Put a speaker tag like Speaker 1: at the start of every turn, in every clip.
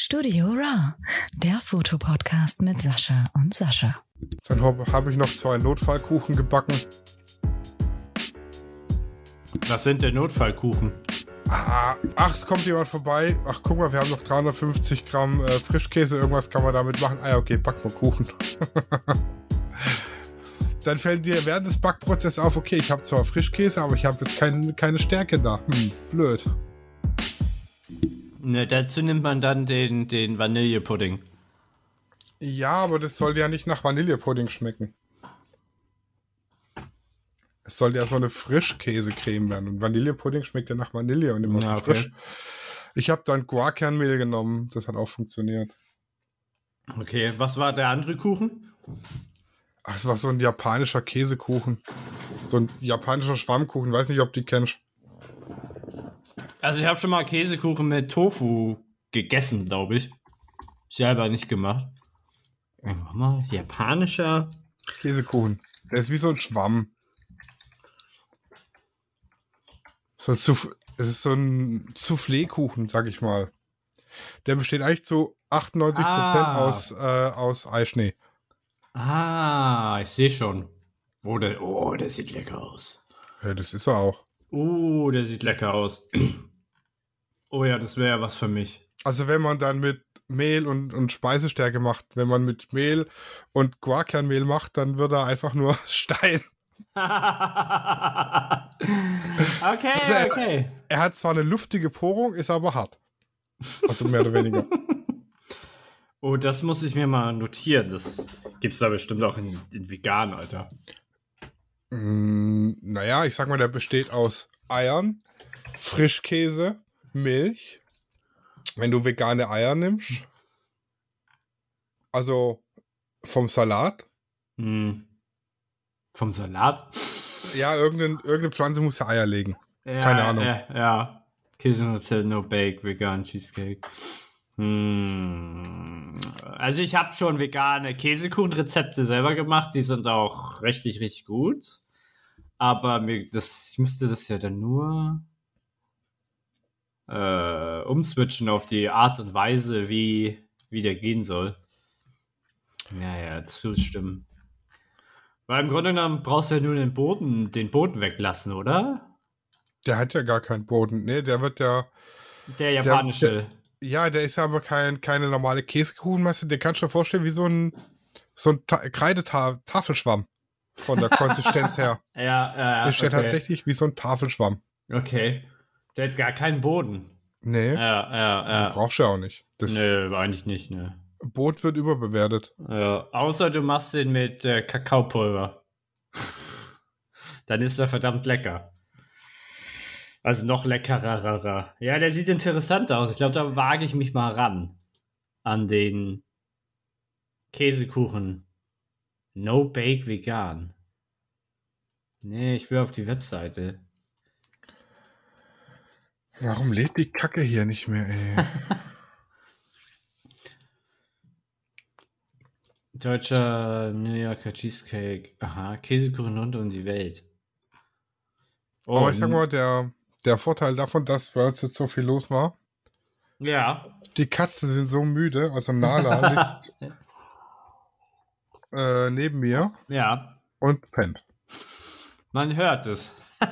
Speaker 1: Studio Raw, der Fotopodcast mit Sascha und Sascha.
Speaker 2: Dann habe hab ich noch zwei Notfallkuchen gebacken.
Speaker 3: Was sind denn Notfallkuchen?
Speaker 2: Ah, ach, es kommt jemand vorbei. Ach, guck mal, wir haben noch 350 Gramm äh, Frischkäse. Irgendwas kann man damit machen. Ah, ja, okay, back mal Kuchen. Dann fällt dir während des Backprozesses auf, okay, ich habe zwar Frischkäse, aber ich habe jetzt kein, keine Stärke da. Hm, blöd.
Speaker 3: Ne, dazu nimmt man dann den, den Vanillepudding.
Speaker 2: Ja, aber das soll ja nicht nach Vanillepudding schmecken. Es soll ja so eine Frischkäsecreme werden. Und Vanillepudding schmeckt ja nach Vanille und immer so
Speaker 3: okay.
Speaker 2: frisch. Ich habe dann Guarkernmehl genommen. Das hat auch funktioniert.
Speaker 3: Okay, was war der andere Kuchen?
Speaker 2: Ach, es war so ein japanischer Käsekuchen. So ein japanischer Schwammkuchen. Weiß nicht, ob die kennst.
Speaker 3: Also ich habe schon mal Käsekuchen mit Tofu gegessen, glaube ich. Selber nicht gemacht. Warte mal, japanischer.
Speaker 2: Käsekuchen. Der ist wie so ein Schwamm. So ein Souff- es ist so ein Soufflé-Kuchen, sag ich mal. Der besteht eigentlich zu 98%
Speaker 3: Ah.
Speaker 2: aus, äh, aus Eischnee.
Speaker 3: Ah, ich sehe schon. Oh der, oh, der sieht lecker aus.
Speaker 2: Ja, das ist er auch.
Speaker 3: Oh, der sieht lecker aus. Oh ja, das wäre ja was für mich.
Speaker 2: Also wenn man dann mit Mehl und, und Speisestärke macht, wenn man mit Mehl und Guarkernmehl macht, dann wird er einfach nur Stein.
Speaker 3: okay,
Speaker 2: Also er-
Speaker 3: okay.
Speaker 2: Er hat zwar eine luftige Porung, ist aber hart. Also mehr oder weniger.
Speaker 3: Oh, das muss ich mir mal notieren. Das gibt's da bestimmt auch in, in vegan, Alter.
Speaker 2: Mm, naja, ich sag mal, der besteht aus Eiern, Frischkäse, Milch. Wenn du vegane Eier nimmst, also vom Salat,
Speaker 3: Hm. Vom Salat?
Speaker 2: ja, irgendeine, irgendeine Pflanze muss ja Eier legen.
Speaker 3: Ja,
Speaker 2: Keine Ahnung.
Speaker 3: Ja, ja. Käse, no bake, vegan Cheesecake. Hm. Also ich habe schon vegane Käsekuchenrezepte selber gemacht, die sind auch richtig, richtig gut. Aber mir, das, ich müsste das ja dann nur äh, umswitchen auf die Art und Weise, wie, wie der gehen soll. Ja, ja, das wird stimmen. Weil im Grunde genommen brauchst du ja nur den Boden, den Boden weglassen, oder?
Speaker 2: Der hat ja gar keinen Boden. Nee, der wird ja.
Speaker 3: Der japanische.
Speaker 2: Ja, der ist ja aber kein, keine normale Käsekuchenmasse. Der kannst du dir vorstellen wie so ein, so ein Ta Kreidetafelschwamm. Von der Konsistenz her.
Speaker 3: ja, ja,
Speaker 2: Der steht
Speaker 3: okay.
Speaker 2: tatsächlich wie so ein Tafelschwamm.
Speaker 3: Okay. Der hat gar keinen Boden.
Speaker 2: Nee,
Speaker 3: Ja, ja, ja.
Speaker 2: brauchst du ja auch nicht. Das
Speaker 3: Nö, eigentlich nicht, ne.
Speaker 2: Boot wird überbewertet.
Speaker 3: Ja, außer du machst den mit äh, Kakaopulver. Dann ist er verdammt lecker. Also noch leckerer. Ja, der sieht interessant aus. Ich glaube, da wage ich mich mal ran. An den Käsekuchen. No Bake Vegan. Nee, ich will auf die Webseite.
Speaker 2: Warum lädt die Kacke hier nicht mehr, ey?
Speaker 3: Deutscher New Yorker Cheesecake. Aha, Käsekuchen rund um die Welt. Oh,
Speaker 2: Aber ich sag mal, der, der Vorteil davon, dass bei uns jetzt so viel los war,
Speaker 3: Ja.
Speaker 2: die Katzen sind so müde, also Nala liegt äh, neben mir
Speaker 3: Ja,
Speaker 2: und pennt.
Speaker 3: man hört es.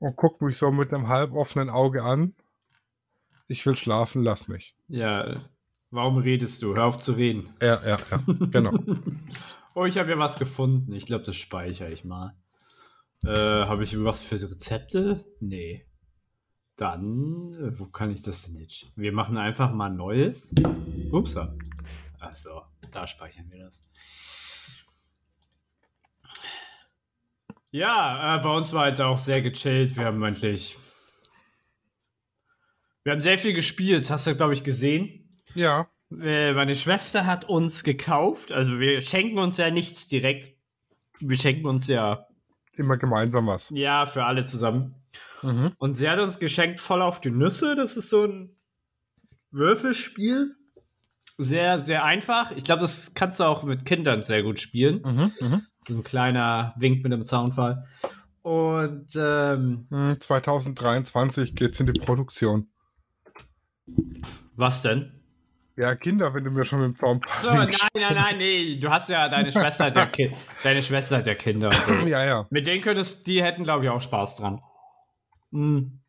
Speaker 2: Und guckt mich so mit einem halb offenen Auge an. Ich will schlafen, lass mich.
Speaker 3: ja, warum redest du? Hör auf zu reden.
Speaker 2: Ja, ja, ja, genau.
Speaker 3: Oh, ich habe ja was gefunden. Ich glaube, das speichere ich mal. Äh, habe ich was für Rezepte? Nee. Dann, äh, wo kann ich das denn jetzt? Wir machen einfach mal ein neues. Upsa. Achso, da speichern wir das. Ja, äh, bei uns war halt auch sehr gechillt. Wir haben endlich. Wir haben sehr viel gespielt, hast du, glaube ich, gesehen.
Speaker 2: Ja,
Speaker 3: Äh, Meine Schwester hat uns gekauft. Also wir schenken uns ja nichts direkt. Wir schenken uns ja,
Speaker 2: immer gemeinsam was.
Speaker 3: ja, für alle zusammen.
Speaker 2: Mhm.
Speaker 3: Und sie hat uns geschenkt voll auf die Nüsse. Das ist so ein Würfelspiel. Sehr, sehr einfach. Ich glaube, das kannst du auch mit Kindern sehr gut spielen.
Speaker 2: Mhm. Mhm.
Speaker 3: So ein kleiner Wink mit einem Zaunfall. Und ähm,
Speaker 2: Hm, 2023 geht's in die Produktion.
Speaker 3: Was denn?
Speaker 2: Ja, Kinder, wenn du mir schon mit dem Zaun
Speaker 3: So, nein, nein, nein, nee. Du hast ja, deine Schwester hat ja, Ki deine Schwester hat ja Kinder. So.
Speaker 2: Ja, ja.
Speaker 3: Mit denen könntest, die hätten, glaube ich, auch Spaß dran. Hm.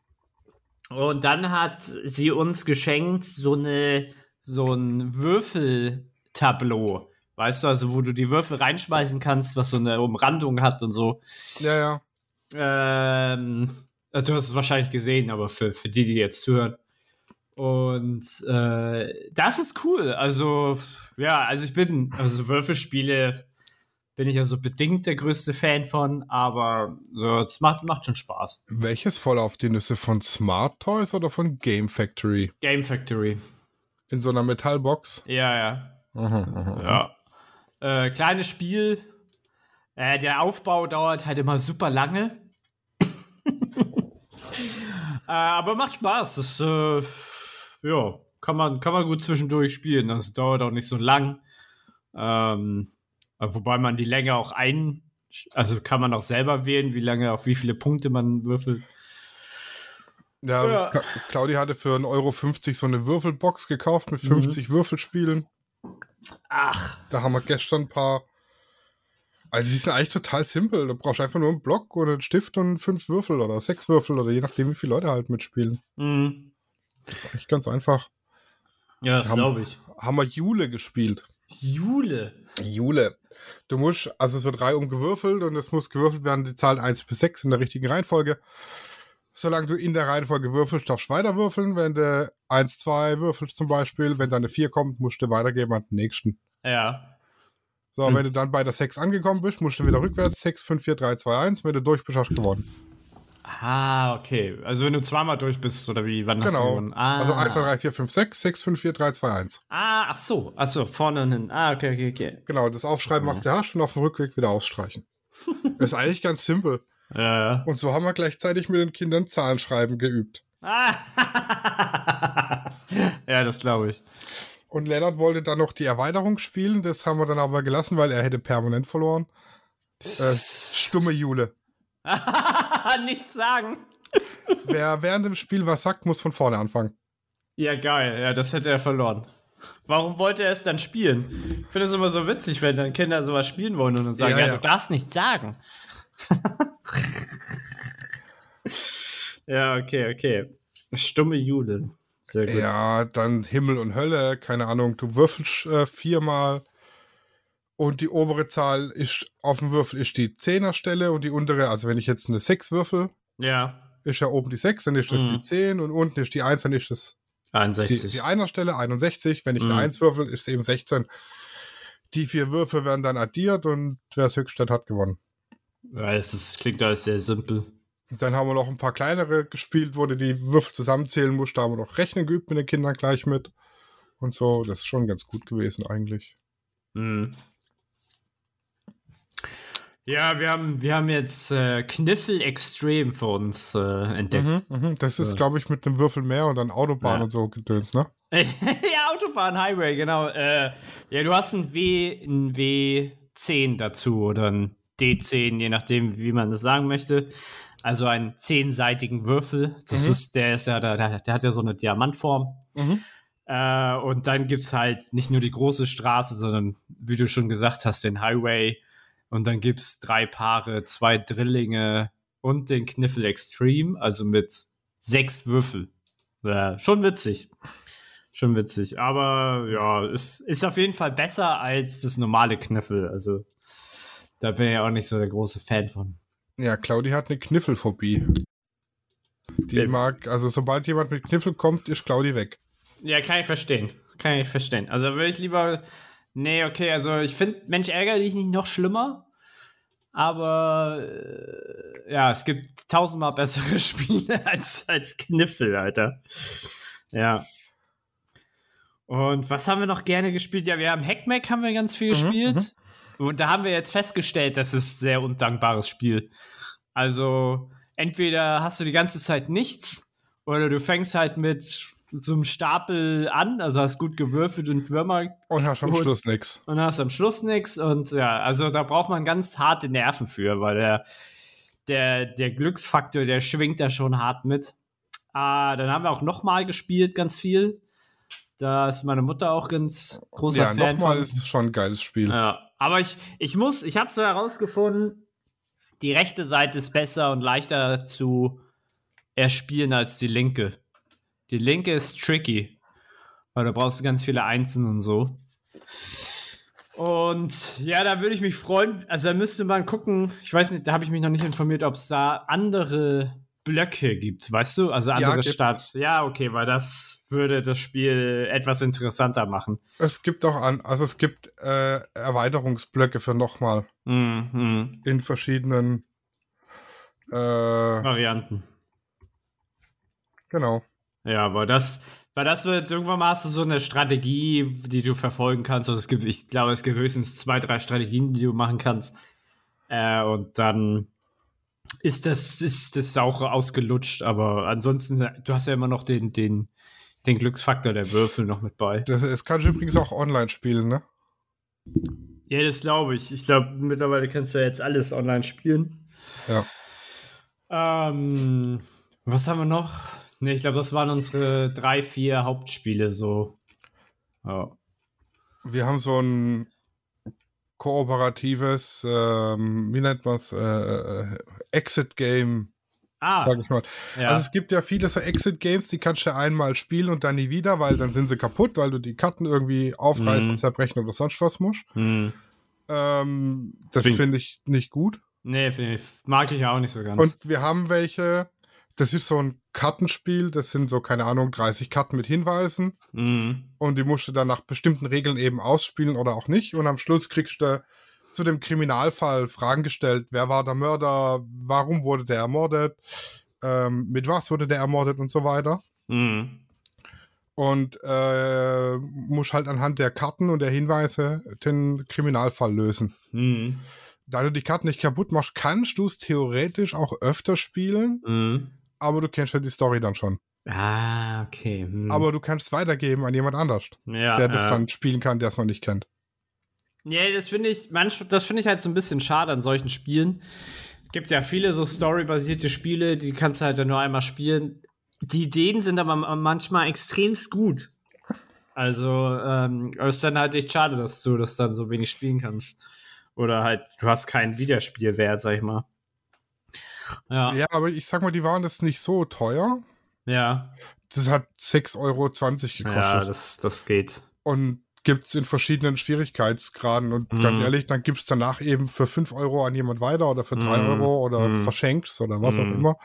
Speaker 3: Und dann hat sie uns geschenkt so eine, so ein Würfeltableau. Weißt du, also wo du die Würfel reinschmeißen kannst, was so eine Umrandung hat und so.
Speaker 2: Ja, ja.
Speaker 3: Ähm, also du hast es wahrscheinlich gesehen, aber für, für die, die jetzt zuhören. Und äh, das ist cool. Also, ja, also ich bin, also Würfelspiele bin ich also bedingt der größte Fan von, aber so, es macht, macht schon Spaß.
Speaker 2: Welches voll auf die Nüsse von Smart Toys oder von Game Factory?
Speaker 3: Game Factory.
Speaker 2: In so einer Metallbox?
Speaker 3: Ja, ja.
Speaker 2: Aha, aha.
Speaker 3: Ja. Äh, kleines Spiel. Äh, der Aufbau dauert halt immer super lange. äh, aber macht Spaß. Das, äh, ja, kann man, kann man gut zwischendurch spielen. Das dauert auch nicht so lang. Ähm, äh, wobei man die Länge auch ein, also kann man auch selber wählen, wie lange, auf wie viele Punkte man würfelt.
Speaker 2: Ja,
Speaker 3: Ja.
Speaker 2: Cla- Claudia hatte für 1,50 Euro so eine Würfelbox gekauft mit
Speaker 3: Mhm.
Speaker 2: 50 Würfelspielen.
Speaker 3: Ach,
Speaker 2: Da haben wir gestern ein paar. Also, die sind eigentlich total simpel. Du brauchst einfach nur einen Block und einen Stift und fünf Würfel oder sechs Würfel oder je nachdem, wie viele Leute halt mitspielen.
Speaker 3: hm.
Speaker 2: Das ist eigentlich ganz einfach.
Speaker 3: ja, glaube ich.
Speaker 2: Haben wir Jule gespielt.
Speaker 3: Jule.
Speaker 2: Jule. Du musst, also es wird reihum gewürfelt und es muss gewürfelt werden, die Zahlen 1 bis 6 in der richtigen Reihenfolge. Solange du in der Reihenfolge würfelst, darfst du weiter würfeln. Wenn du 1, 2 würfelst zum Beispiel, wenn dann eine 4 kommt, musst du weitergeben an den nächsten.
Speaker 3: Ja.
Speaker 2: So,
Speaker 3: Hm.
Speaker 2: wenn du dann bei der 6 angekommen bist, musst du wieder rückwärts 6, 5, 4, 3, 2, 1. Wenn du durch bist, hast du gewonnen.
Speaker 3: Ah, okay. Also wenn du zweimal durch bist, oder wie, wann hast du
Speaker 2: Genau.
Speaker 3: Ah.
Speaker 2: Also 1, 2, 3, 4, 5, 6, 6, 5, 4, 3, 2, 1.
Speaker 3: Ah, ach so, ach so, vorne und hin. Ah, okay, okay, okay.
Speaker 2: Genau, das Aufschreiben, was du hast und auf dem Rückweg wieder ausstreichen. ist eigentlich ganz simpel.
Speaker 3: Ja, ja.
Speaker 2: Und so haben wir gleichzeitig mit den Kindern Zahlenschreiben geübt.
Speaker 3: Ja, das glaube ich.
Speaker 2: Und Lennart wollte dann noch die Erweiterung spielen, das haben wir dann aber gelassen, weil er hätte permanent verloren. Äh, stumme Jule.
Speaker 3: Nichts sagen.
Speaker 2: Wer während dem Spiel was sagt, muss von vorne anfangen.
Speaker 3: Ja, geil. Ja, das hätte er verloren. Warum wollte er es dann spielen? Ich finde es immer so witzig, wenn dann Kinder sowas spielen wollen und dann sagen,
Speaker 2: Ja,
Speaker 3: ja,
Speaker 2: ja.
Speaker 3: du darfst nichts sagen. ja, okay, okay. Stumme Jule. Sehr gut.
Speaker 2: Ja, dann Himmel und Hölle, keine Ahnung, du würfelst äh, viermal und die obere Zahl ist auf dem Würfel ist die Zehnerstelle und die untere, also wenn ich jetzt eine 6 würfel,
Speaker 3: Ja,
Speaker 2: ist ja oben die 6, dann ist das
Speaker 3: Mhm.
Speaker 2: die 10 und unten ist die 1, dann ist das die,
Speaker 3: 61.
Speaker 2: die Einerstelle 61. Wenn ich
Speaker 3: Mhm.
Speaker 2: eine 1 würfel, ist es eben 16. Die vier Würfel werden dann addiert und wer es höchstadt hat, gewonnen.
Speaker 3: Ja, es klingt alles sehr simpel.
Speaker 2: Und dann haben wir noch ein paar kleinere gespielt, wo du die Würfel zusammenzählen musst. Da haben wir noch Rechnen geübt mit den Kindern gleich mit. Und so, das ist schon ganz gut gewesen eigentlich.
Speaker 3: Mhm. Ja, wir haben, wir haben jetzt äh, Kniffel Extrem für uns äh, entdeckt.
Speaker 2: Mhm, mhm. Das ist, glaube ich, mit einem Würfel mehr und dann Autobahn
Speaker 3: Ja.
Speaker 2: und so gedöns, ne?
Speaker 3: ja, Autobahn, Highway, genau. Äh, ja, du hast ein W, ein W10 dazu oder ein D10, je nachdem, wie man das sagen möchte. Also einen zehnseitigen Würfel. Das
Speaker 2: Mhm.
Speaker 3: ist, der ist ja, der der hat ja so eine Diamantform.
Speaker 2: Mhm.
Speaker 3: Äh, und dann gibt es halt nicht nur die große Straße, sondern, wie du schon gesagt hast, den Highway. Und dann gibt es drei Paare, zwei Drillinge und den Kniffel Extreme, also mit sechs Würfel. Ja, schon witzig. Schon witzig. Aber ja, es ist auf jeden Fall besser als das normale Kniffel. Also da bin ich auch nicht so der große Fan von.
Speaker 2: Ja, Claudi hat eine Kniffelphobie. Die
Speaker 3: Ja.
Speaker 2: mag, also sobald jemand mit Kniffel kommt, ist Claudi weg.
Speaker 3: Ja, kann ich verstehen. Kann ich verstehen. Also würde ich lieber. Nee, okay, also ich finde Mensch ärgere dich nicht noch schlimmer. Aber äh, ja, es gibt tausendmal bessere Spiele als, als Kniffel, Alter. Ja. Und was haben wir noch gerne gespielt? Ja, wir haben Hackmack haben wir ganz viel
Speaker 2: Mhm,
Speaker 3: gespielt. Und da haben wir jetzt festgestellt, das ist ein sehr undankbares Spiel. Also, entweder hast du die ganze Zeit nichts oder du fängst halt mit so einem Stapel an, also hast gut gewürfelt und Würmer
Speaker 2: Und hast am. Schluss nix.
Speaker 3: und hast am Schluss nichts. Und ja, also da braucht man ganz harte Nerven für, weil der, der, der Glücksfaktor, der schwingt da schon hart mit. Ah, dann haben wir auch nochmal gespielt, ganz viel. Da ist meine Mutter auch ganz großer
Speaker 2: Ja,
Speaker 3: Fan
Speaker 2: nochmal
Speaker 3: von.
Speaker 2: ist schon ein geiles Spiel.
Speaker 3: Ja, aber ich, ich muss, ich habe so herausgefunden, die rechte Seite ist besser und leichter zu erspielen als die linke. Die linke ist tricky, weil da brauchst du ganz viele Einsen und so. Und ja, da würde ich mich freuen. Also da müsste man gucken. Ich weiß nicht, da habe ich mich noch nicht informiert, ob es da andere Blöcke gibt, weißt du? Also andere
Speaker 2: gibt's.
Speaker 3: Stadt. Ja, okay, weil das würde das Spiel etwas interessanter machen.
Speaker 2: Es gibt auch an, also es gibt äh, Erweiterungsblöcke für nochmal
Speaker 3: Mhm.
Speaker 2: in verschiedenen äh,
Speaker 3: Varianten.
Speaker 2: genau.
Speaker 3: Ja, weil das, weil das wird irgendwann mal hast du so eine Strategie, die du verfolgen kannst. Also es gibt, ich glaube, es gibt höchstens zwei, drei Strategien, die du machen kannst. Äh, und dann ist das, ist das auch ausgelutscht. Aber ansonsten, du hast ja immer noch den, den, den Glücksfaktor der Würfel noch mit bei.
Speaker 2: Das, es kann übrigens auch online spielen, ne?
Speaker 3: Ja, das glaube ich. Ich glaube, mittlerweile kannst du ja jetzt alles online spielen.
Speaker 2: Ja.
Speaker 3: Ähm, was haben wir noch? Ne, ich glaube, das waren unsere drei, vier Hauptspiele so. Ja.
Speaker 2: Wir haben so ein kooperatives, ähm, wie nennt man es, äh, Exit-Game,
Speaker 3: Ah,
Speaker 2: sag ich mal.
Speaker 3: ja.
Speaker 2: Also es gibt ja viele so Exit-Games, die kannst du einmal spielen und dann nie wieder, weil dann sind sie kaputt, weil du die Karten irgendwie aufreißen,
Speaker 3: Mhm.
Speaker 2: zerbrechen oder sonst was musst.
Speaker 3: hm.
Speaker 2: Ähm, das finde ich nicht gut.
Speaker 3: Nee, mag ich auch nicht so ganz.
Speaker 2: Und wir haben welche, das ist so ein Kartenspiel, das sind so, keine Ahnung, 30 Karten mit Hinweisen
Speaker 3: Mhm.
Speaker 2: und die musst du dann nach bestimmten Regeln eben ausspielen oder auch nicht. Und am Schluss kriegst du zu dem Kriminalfall Fragen gestellt. Wer war der Mörder? Warum wurde der ermordet? Ähm, mit was wurde der ermordet und so weiter.
Speaker 3: Mhm.
Speaker 2: Und äh, musst halt anhand der Karten und der Hinweise den Kriminalfall lösen.
Speaker 3: Mhm.
Speaker 2: Da du die Karten nicht kaputt machst, kannst du es theoretisch auch öfter spielen,
Speaker 3: Mhm.
Speaker 2: Aber du kennst ja die Story dann schon.
Speaker 3: Ah, okay. Hm.
Speaker 2: Aber du kannst es weitergeben an jemand anders,
Speaker 3: ja,
Speaker 2: der das
Speaker 3: ja.
Speaker 2: dann spielen kann, der es noch nicht kennt.
Speaker 3: Ja, das finde ich, manch, das finde ich halt so ein bisschen schade an solchen Spielen. Gibt ja viele so storybasierte Spiele, die kannst du halt dann nur einmal spielen. Die Ideen sind aber manchmal extremst gut. Also, ähm, es ist dann halt echt schade, dass du das dann so wenig spielen kannst. Oder halt, du hast keinen Wiederspielwert, sag ich mal. Ja, ja.
Speaker 2: Ja, aber ich sag mal, die waren das nicht so teuer.
Speaker 3: Ja,
Speaker 2: Das hat 6,20 Euro gekostet.
Speaker 3: das, das geht.
Speaker 2: Und gibt es in verschiedenen Schwierigkeitsgraden. Und
Speaker 3: Mhm.
Speaker 2: ganz ehrlich, dann gibst danach eben für 5 Euro an jemand weiter oder für 3
Speaker 3: Mhm.
Speaker 2: Euro oder
Speaker 3: Mhm.
Speaker 2: verschenkst oder was auch
Speaker 3: Mhm.
Speaker 2: immer.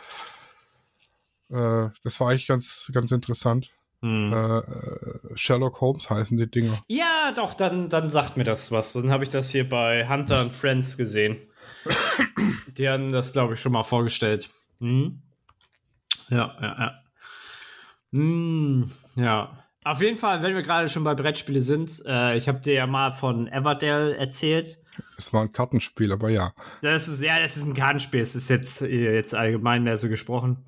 Speaker 2: Äh, das war eigentlich ganz, ganz interessant.
Speaker 3: Hm.
Speaker 2: Äh, äh, Sherlock Holmes heißen die Dinger.
Speaker 3: Ja, doch, dann, dann sagt mir das was. Dann habe ich das hier bei Hunter and Friends gesehen. Die haben das, glaube ich, schon mal vorgestellt. Hm? Ja, ja, ja. Hm, ja. Auf jeden Fall, wenn wir gerade schon bei Brettspiele sind, äh, ich habe dir ja mal von Everdell erzählt.
Speaker 2: Es war ein Kartenspiel, aber ja.
Speaker 3: Das ist, ja, das ist ein Kartenspiel. Es ist jetzt, äh, jetzt allgemein mehr so gesprochen.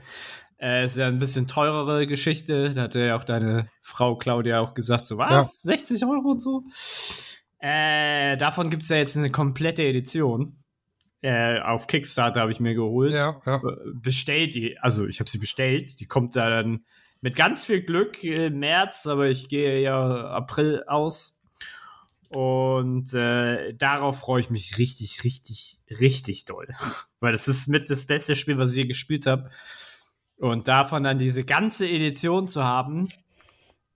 Speaker 3: Äh, ist ja ein bisschen teurere Geschichte. Da hatte ja auch deine Frau Claudia auch gesagt, so was? 60 Euro und so? Äh, davon gibt es ja jetzt eine komplette Edition. Äh, auf Kickstarter habe ich mir geholt.
Speaker 2: Ja, ja.
Speaker 3: Bestellt die, also ich habe sie bestellt. Die kommt da dann mit ganz viel Glück im März, aber ich gehe ja April aus. Und äh, darauf freue ich mich richtig, richtig, richtig doll. Weil das ist mit das beste Spiel, was ich je gespielt habe. Und davon dann diese ganze Edition zu haben,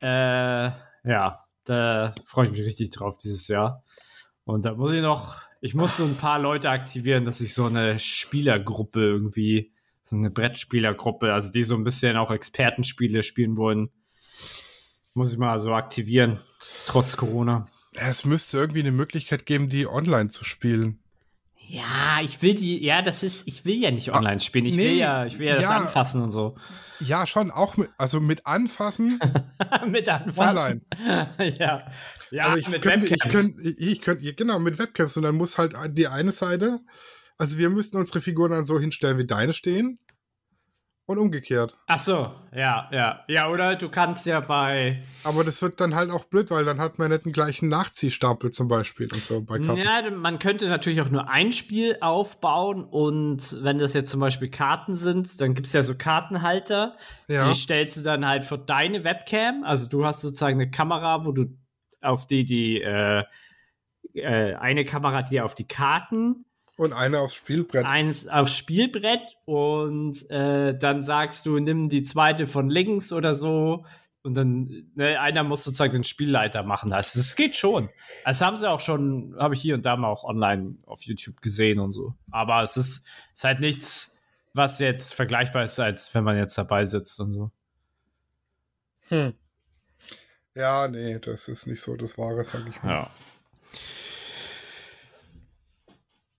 Speaker 3: äh, ja, da freue ich mich richtig drauf dieses Jahr. Und da muss ich noch, ich muss so ein paar Leute aktivieren, dass ich so eine Spielergruppe irgendwie, so eine Brettspielergruppe, also die so ein bisschen auch Expertenspiele spielen wollen, muss ich mal so aktivieren, trotz Corona.
Speaker 2: Es müsste irgendwie eine Möglichkeit geben, die online zu spielen.
Speaker 3: Ja, ich will die, ja, das ist, ich will ja nicht online spielen. Ich
Speaker 2: nee,
Speaker 3: will ja, ich will ja das
Speaker 2: ja.
Speaker 3: anfassen und so.
Speaker 2: Ja, schon, auch mit, also mit anfassen
Speaker 3: mit anfassen.
Speaker 2: online.
Speaker 3: ja. Ja,
Speaker 2: also ich
Speaker 3: mit
Speaker 2: könnte, ich
Speaker 3: Webcams.
Speaker 2: könnte, ich könnte, genau, mit Webcams und dann muss halt die eine Seite, also wir müssten unsere Figuren dann so hinstellen, wie deine stehen. Und umgekehrt.
Speaker 3: Ach so, ja, ja. Ja, oder du kannst ja bei.
Speaker 2: Aber das wird dann halt auch blöd, weil dann hat man nicht den gleichen Nachziehstapel zum Beispiel und so bei Karten.
Speaker 3: Ja, man könnte natürlich auch nur ein Spiel aufbauen und wenn das jetzt zum Beispiel Karten sind, dann gibt es ja so Kartenhalter.
Speaker 2: Ja.
Speaker 3: Die stellst du dann halt für deine Webcam. Also du hast sozusagen eine Kamera, wo du auf die die äh, äh, eine Kamera, die auf die Karten
Speaker 2: Und eine aufs Spielbrett.
Speaker 3: eins aufs Spielbrett und äh, dann sagst du, nimm die zweite von links oder so. Und dann, ne, einer muss sozusagen den Spielleiter machen. Also, das geht schon. Das haben sie auch schon, habe ich hier und da mal auch online auf YouTube gesehen und so. Aber es ist, ist halt nichts, was jetzt vergleichbar ist, als wenn man jetzt dabei sitzt und so.
Speaker 2: Hm. Ja, nee, das ist nicht so das Wahre, sag ich mal.
Speaker 3: Ja.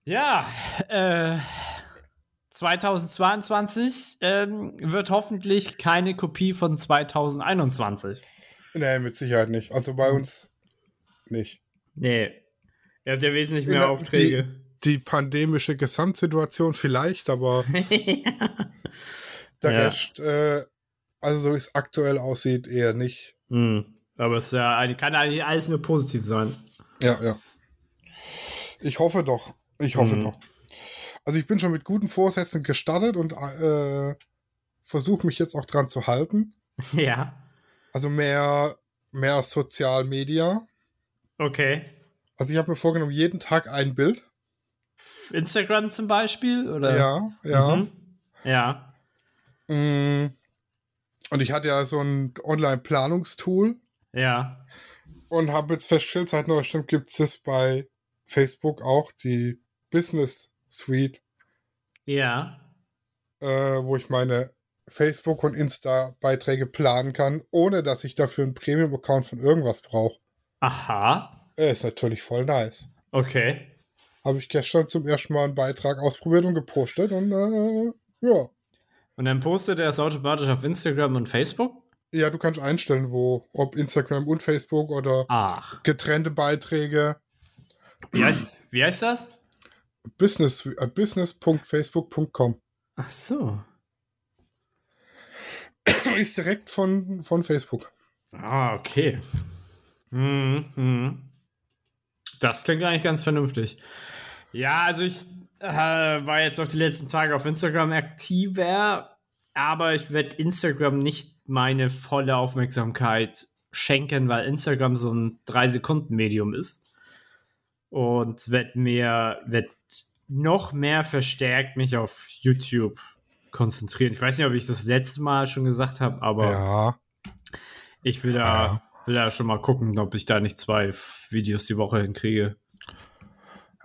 Speaker 3: Ja, äh, 2022 ähm, wird hoffentlich keine Kopie von 2021.
Speaker 2: Nee, mit Sicherheit nicht. Also bei uns nicht.
Speaker 3: Nee. Ihr habt ja wesentlich mehr Aufträge.
Speaker 2: Die pandemische Gesamtsituation vielleicht, aber der
Speaker 3: Ja.
Speaker 2: Rest, äh, also so wie es aktuell aussieht, eher nicht.
Speaker 3: Hm. Aber es ja, kann eigentlich alles nur positiv sein.
Speaker 2: Ja, ja. Ich hoffe doch. Ich hoffe
Speaker 3: Mhm.
Speaker 2: doch. Also ich bin schon mit guten Vorsätzen gestartet und äh, versuche mich jetzt auch dran zu halten.
Speaker 3: ja.
Speaker 2: Also mehr, mehr Social Media.
Speaker 3: Okay.
Speaker 2: Also ich habe mir vorgenommen, jeden Tag ein Bild.
Speaker 3: Instagram zum Beispiel? Oder?
Speaker 2: Ja, ja.
Speaker 3: Mhm. Ja.
Speaker 2: Mm. Und ich hatte ja so ein Online-Planungstool
Speaker 3: Ja.
Speaker 2: und habe jetzt festgestellt, seit neuestem gibt es das bei Facebook auch, die Business Suite,
Speaker 3: Ja.
Speaker 2: äh, wo ich meine Facebook- und Insta-Beiträge planen kann, ohne dass ich dafür einen Premium-Account von irgendwas brauche.
Speaker 3: Aha.
Speaker 2: Äh, ist natürlich voll nice.
Speaker 3: Okay.
Speaker 2: Habe ich gestern zum ersten Mal einen Beitrag ausprobiert und gepostet und äh, ja.
Speaker 3: Und dann postet er es automatisch auf Instagram und Facebook?
Speaker 2: Ja, du kannst einstellen, wo, ob Instagram und Facebook oder
Speaker 3: Ach.
Speaker 2: getrennte Beiträge.
Speaker 3: Wie heißt, wie heißt das?
Speaker 2: Business, äh, business.facebook.com.
Speaker 3: Ach so.
Speaker 2: Ist direkt von, von Facebook.
Speaker 3: Ah, okay. Hm, hm. Das klingt eigentlich ganz vernünftig. Ja, also ich äh, war jetzt auch die letzten Tage auf Instagram aktiver, aber ich werde Instagram nicht meine volle Aufmerksamkeit schenken, weil Instagram so ein 3-Sekunden-Medium ist. Und wird mir, wird noch mehr verstärkt mich auf YouTube konzentrieren. Ich weiß nicht, ob ich das letzte Mal schon gesagt habe, aber
Speaker 2: Ja.
Speaker 3: ich will da,
Speaker 2: Ja.
Speaker 3: will da schon mal gucken, ob ich da nicht zwei Videos die Woche hinkriege.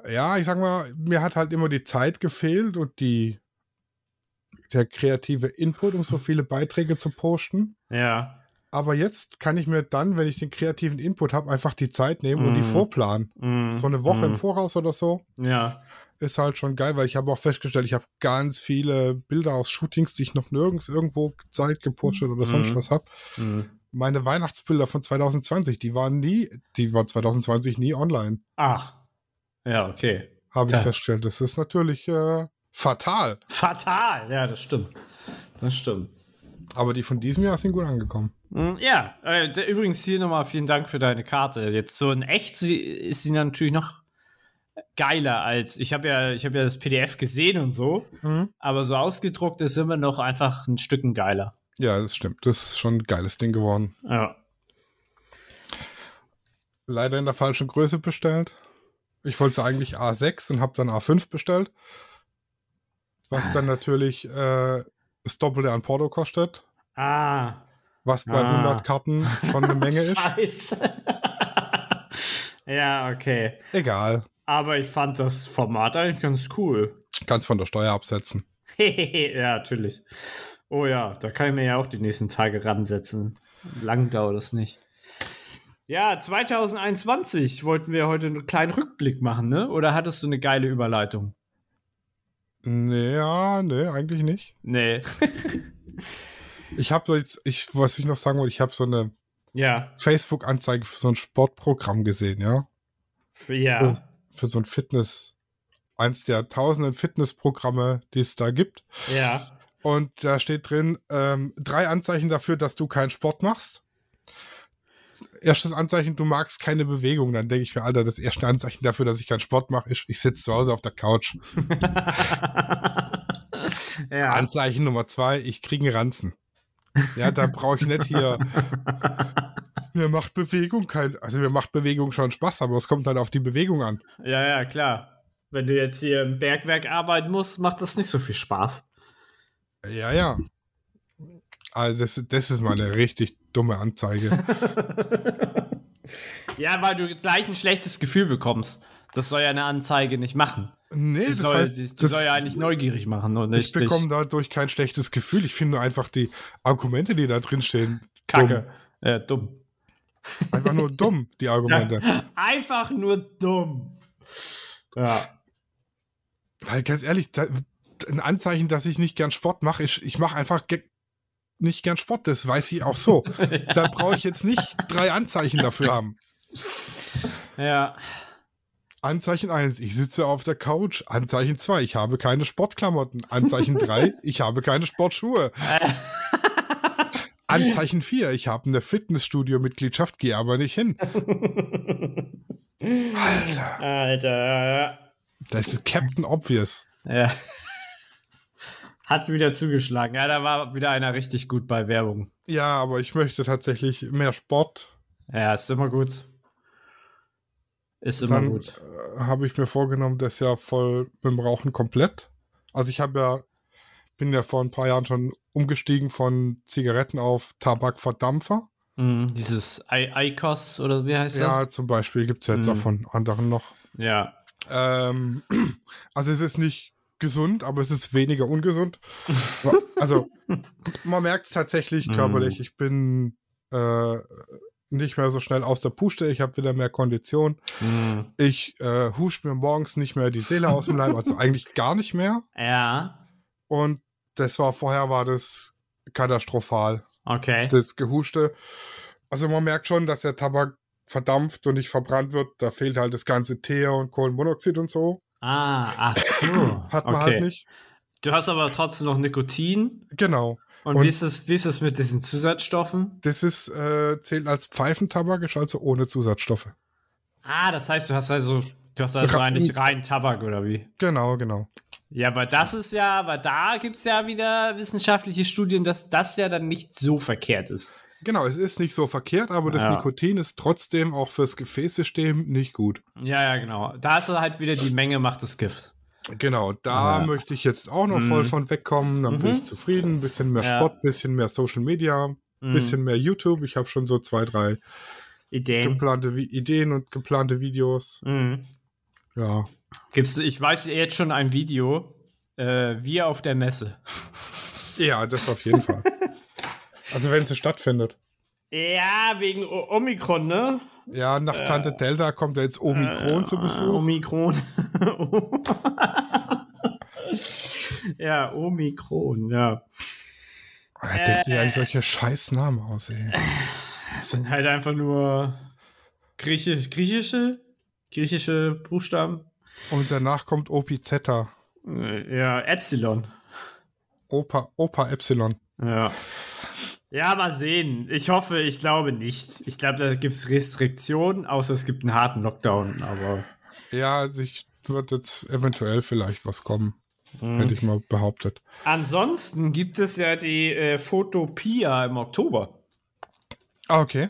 Speaker 2: Ja, ich sag mal, mir hat halt immer die Zeit gefehlt und die der kreative Input, um so viele Beiträge zu posten.
Speaker 3: Ja.
Speaker 2: Aber jetzt kann ich mir dann, wenn ich den kreativen Input habe, einfach die Zeit nehmen und die
Speaker 3: Mhm.
Speaker 2: vorplanen.
Speaker 3: Mm,
Speaker 2: So eine Woche
Speaker 3: mm,
Speaker 2: im Voraus oder so
Speaker 3: Ja.
Speaker 2: Ist halt schon geil, weil ich habe auch festgestellt, ich habe ganz viele Bilder aus Shootings, die ich noch nirgends irgendwo Zeit gepostet oder sonst
Speaker 3: Mhm.
Speaker 2: was habe.
Speaker 3: mm.
Speaker 2: Meine Weihnachtsbilder von 2020, die waren nie, die waren 2020 nie online,
Speaker 3: Ach. Ja, okay.
Speaker 2: habe ich festgestellt. Das ist natürlich äh, fatal.
Speaker 3: Fatal. Ja, das stimmt. Das stimmt.
Speaker 2: Aber die von diesem Jahr sind gut angekommen.
Speaker 3: Mm, Ja, äh, übrigens hier nochmal vielen Dank für deine Karte. Jetzt so in echt ist sie natürlich noch geiler als ich habe ja ich habe ja das PDF gesehen und so, aber so ausgedruckt ist immer noch einfach ein Stücken geiler.
Speaker 2: Ja, das stimmt. Das ist schon ein geiles Ding geworden.
Speaker 3: Ja.
Speaker 2: Leider in der falschen Größe bestellt. Ich wollte eigentlich A6 und habe dann A5 bestellt. Was dann natürlich äh, das Doppelte an Porto kostet.
Speaker 3: Ah.
Speaker 2: Was bei
Speaker 3: Ah.
Speaker 2: 100 Karten schon eine Menge ist.
Speaker 3: Scheiße. ja, okay.
Speaker 2: Egal.
Speaker 3: Aber ich fand das Format eigentlich ganz cool.
Speaker 2: Kannst von der Steuer absetzen.
Speaker 3: ja, natürlich. Oh ja, da kann ich mir ja auch die nächsten Tage ransetzen. Lang dauert das nicht. Ja, 2021 wollten wir heute einen kleinen Rückblick machen, ne? Oder hattest du eine geile Überleitung?
Speaker 2: Nee, ja, nee, eigentlich nicht.
Speaker 3: Nee.
Speaker 2: Ich habe jetzt, ich, was ich noch sagen wollte, ich habe so eine
Speaker 3: ja.
Speaker 2: Facebook-Anzeige für so ein Sportprogramm gesehen, ja.
Speaker 3: Ja.
Speaker 2: Für so ein Fitness, eins der tausenden Fitnessprogramme, die es da gibt.
Speaker 3: Ja.
Speaker 2: Und da steht drin, ähm, drei Anzeichen dafür, dass du keinen Sport machst. Erstes Anzeichen, du magst keine Bewegung. Dann denke ich mir, Alter, das erste Anzeichen dafür, dass ich keinen Sport mache, ist, ich sitze zu Hause auf der Couch.
Speaker 3: ja.
Speaker 2: Anzeichen Nummer zwei, ich kriege einen Ranzen. Ja, da brauche ich nicht hier. Mir macht Bewegung kein. Also mir macht Bewegung schon Spaß, aber es kommt halt auf die Bewegung an.
Speaker 3: ja, ja, klar. Wenn du jetzt hier im Bergwerk arbeiten musst, macht das nicht so viel Spaß.
Speaker 2: Ja, ja. Also das, das ist mal eine richtig dumme Anzeige.
Speaker 3: ja, weil du gleich ein schlechtes Gefühl bekommst. Das soll ja eine Anzeige nicht machen.
Speaker 2: Nee,
Speaker 3: Die
Speaker 2: das
Speaker 3: soll,
Speaker 2: heißt,
Speaker 3: die, die
Speaker 2: das,
Speaker 3: soll ja eigentlich neugierig machen und nicht
Speaker 2: ich bekomme dadurch kein schlechtes Gefühl. Ich finde nur einfach die Argumente, die da drin stehen,
Speaker 3: Kacke. Äh, dumm.
Speaker 2: Einfach nur dumm, die Argumente.
Speaker 3: Einfach nur dumm. Ja.
Speaker 2: Weil ganz ehrlich, da, ein Anzeichen, dass ich nicht gern Sport mache, ist, ich mache einfach nicht gern Sport. Das weiß ich auch so. Da brauche ich jetzt nicht drei Anzeichen dafür haben.
Speaker 3: Ja.
Speaker 2: Anzeichen 1, ich sitze auf der Couch. Anzeichen 2, ich habe keine Sportklamotten. Anzeichen 3, ich habe keine Sportschuhe. Anzeichen 4, ich habe eine Fitnessstudio-Mitgliedschaft, gehe aber nicht hin. Alter,
Speaker 3: Alter.
Speaker 2: das ist Captain Obvious.
Speaker 3: Ja. Hat wieder zugeschlagen. Ja, da war wieder einer richtig gut bei Werbung.
Speaker 2: Ja, aber ich möchte tatsächlich mehr Sport.
Speaker 3: Ja, ist immer gut. Ist immer
Speaker 2: Dann
Speaker 3: gut.
Speaker 2: äh, habe ich mir vorgenommen, das ja voll mit dem Rauchen komplett. Also ich habe ja, bin ja vor ein paar Jahren schon umgestiegen von Zigaretten auf Tabakverdampfer.
Speaker 3: Mhm, dieses I ICOS oder wie heißt
Speaker 2: Ja,
Speaker 3: das?
Speaker 2: zum Beispiel gibt es jetzt
Speaker 3: Mhm.
Speaker 2: auch von anderen noch.
Speaker 3: Ja.
Speaker 2: Ähm, also es ist nicht gesund, aber es ist weniger ungesund. also man merkt es tatsächlich
Speaker 3: Mhm.
Speaker 2: körperlich. Ich bin äh, nicht mehr so schnell aus der Puste. Ich habe wieder mehr Kondition.
Speaker 3: Mhm.
Speaker 2: Ich äh, husch mir morgens nicht mehr die Seele aus dem Leib, also eigentlich gar nicht mehr.
Speaker 3: Ja.
Speaker 2: Und das war vorher war das katastrophal,
Speaker 3: Okay.
Speaker 2: das Gehuschte. Also man merkt schon, dass der Tabak verdampft und nicht verbrannt wird. Da fehlt halt das ganze Teer und Kohlenmonoxid und so.
Speaker 3: Ah, ach so.
Speaker 2: Hat man
Speaker 3: okay.
Speaker 2: halt nicht.
Speaker 3: Du hast aber trotzdem noch Nikotin.
Speaker 2: Genau.
Speaker 3: Und,
Speaker 2: Und-
Speaker 3: wie, ist es, wie ist es mit diesen Zusatzstoffen?
Speaker 2: Das ist, äh, zählt als Pfeifentabak, ist also ohne Zusatzstoffe.
Speaker 3: Ah, das heißt, du hast also, du hast also
Speaker 2: Ra-
Speaker 3: eigentlich rein Tabak oder wie?
Speaker 2: Genau, genau.
Speaker 3: Ja, aber das ist ja, aber da gibt es ja wieder wissenschaftliche Studien, dass das ja dann nicht so verkehrt ist.
Speaker 2: Genau, es ist nicht so verkehrt, aber das
Speaker 3: Ja.
Speaker 2: Nikotin ist trotzdem auch fürs Gefäßsystem nicht gut.
Speaker 3: Ja, ja, genau. Da ist halt wieder die Menge macht das Gift.
Speaker 2: Genau, da
Speaker 3: Ja.
Speaker 2: möchte ich jetzt auch noch
Speaker 3: Mhm.
Speaker 2: voll von wegkommen. Dann bin
Speaker 3: Mhm.
Speaker 2: ich zufrieden. Ein bisschen mehr. Sport, ein bisschen mehr Social Media, ein
Speaker 3: Mhm.
Speaker 2: bisschen mehr YouTube. Ich habe schon so zwei, drei
Speaker 3: Ideen.
Speaker 2: geplante Ideen und geplante Videos.
Speaker 3: Mhm.
Speaker 2: Ja.
Speaker 3: Gibt's, ich weiß jetzt schon ein Video, äh, wir auf der Messe.
Speaker 2: Ja, das auf jeden Fall. Also wenn es stattfindet.
Speaker 3: Ja, wegen o Omikron, ne?
Speaker 2: Ja, nach Tante Delta kommt ja jetzt Omikron
Speaker 3: Äh,
Speaker 2: zu Besuch.
Speaker 3: Omikron. ja, Omikron, ja.
Speaker 2: Er denkt sich
Speaker 3: äh,
Speaker 2: eigentlich solche Scheißnamen aus, ey.
Speaker 3: Das sind halt einfach nur Griechisch, griechische, griechische Buchstaben.
Speaker 2: Und danach kommt Opizeta.
Speaker 3: Äh, Ja, Epsilon.
Speaker 2: Opa, Opa Epsilon.
Speaker 3: Ja. Ja, mal sehen. Ich hoffe, ich glaube nicht. Ich glaube, da gibt es Restriktionen, außer es gibt einen harten Lockdown, aber.
Speaker 2: Ja, also ich wird jetzt eventuell vielleicht was kommen,
Speaker 3: Mhm.
Speaker 2: hätte ich mal behauptet.
Speaker 3: Ansonsten gibt es ja die äh, Fotopia im Oktober.
Speaker 2: Ah, okay.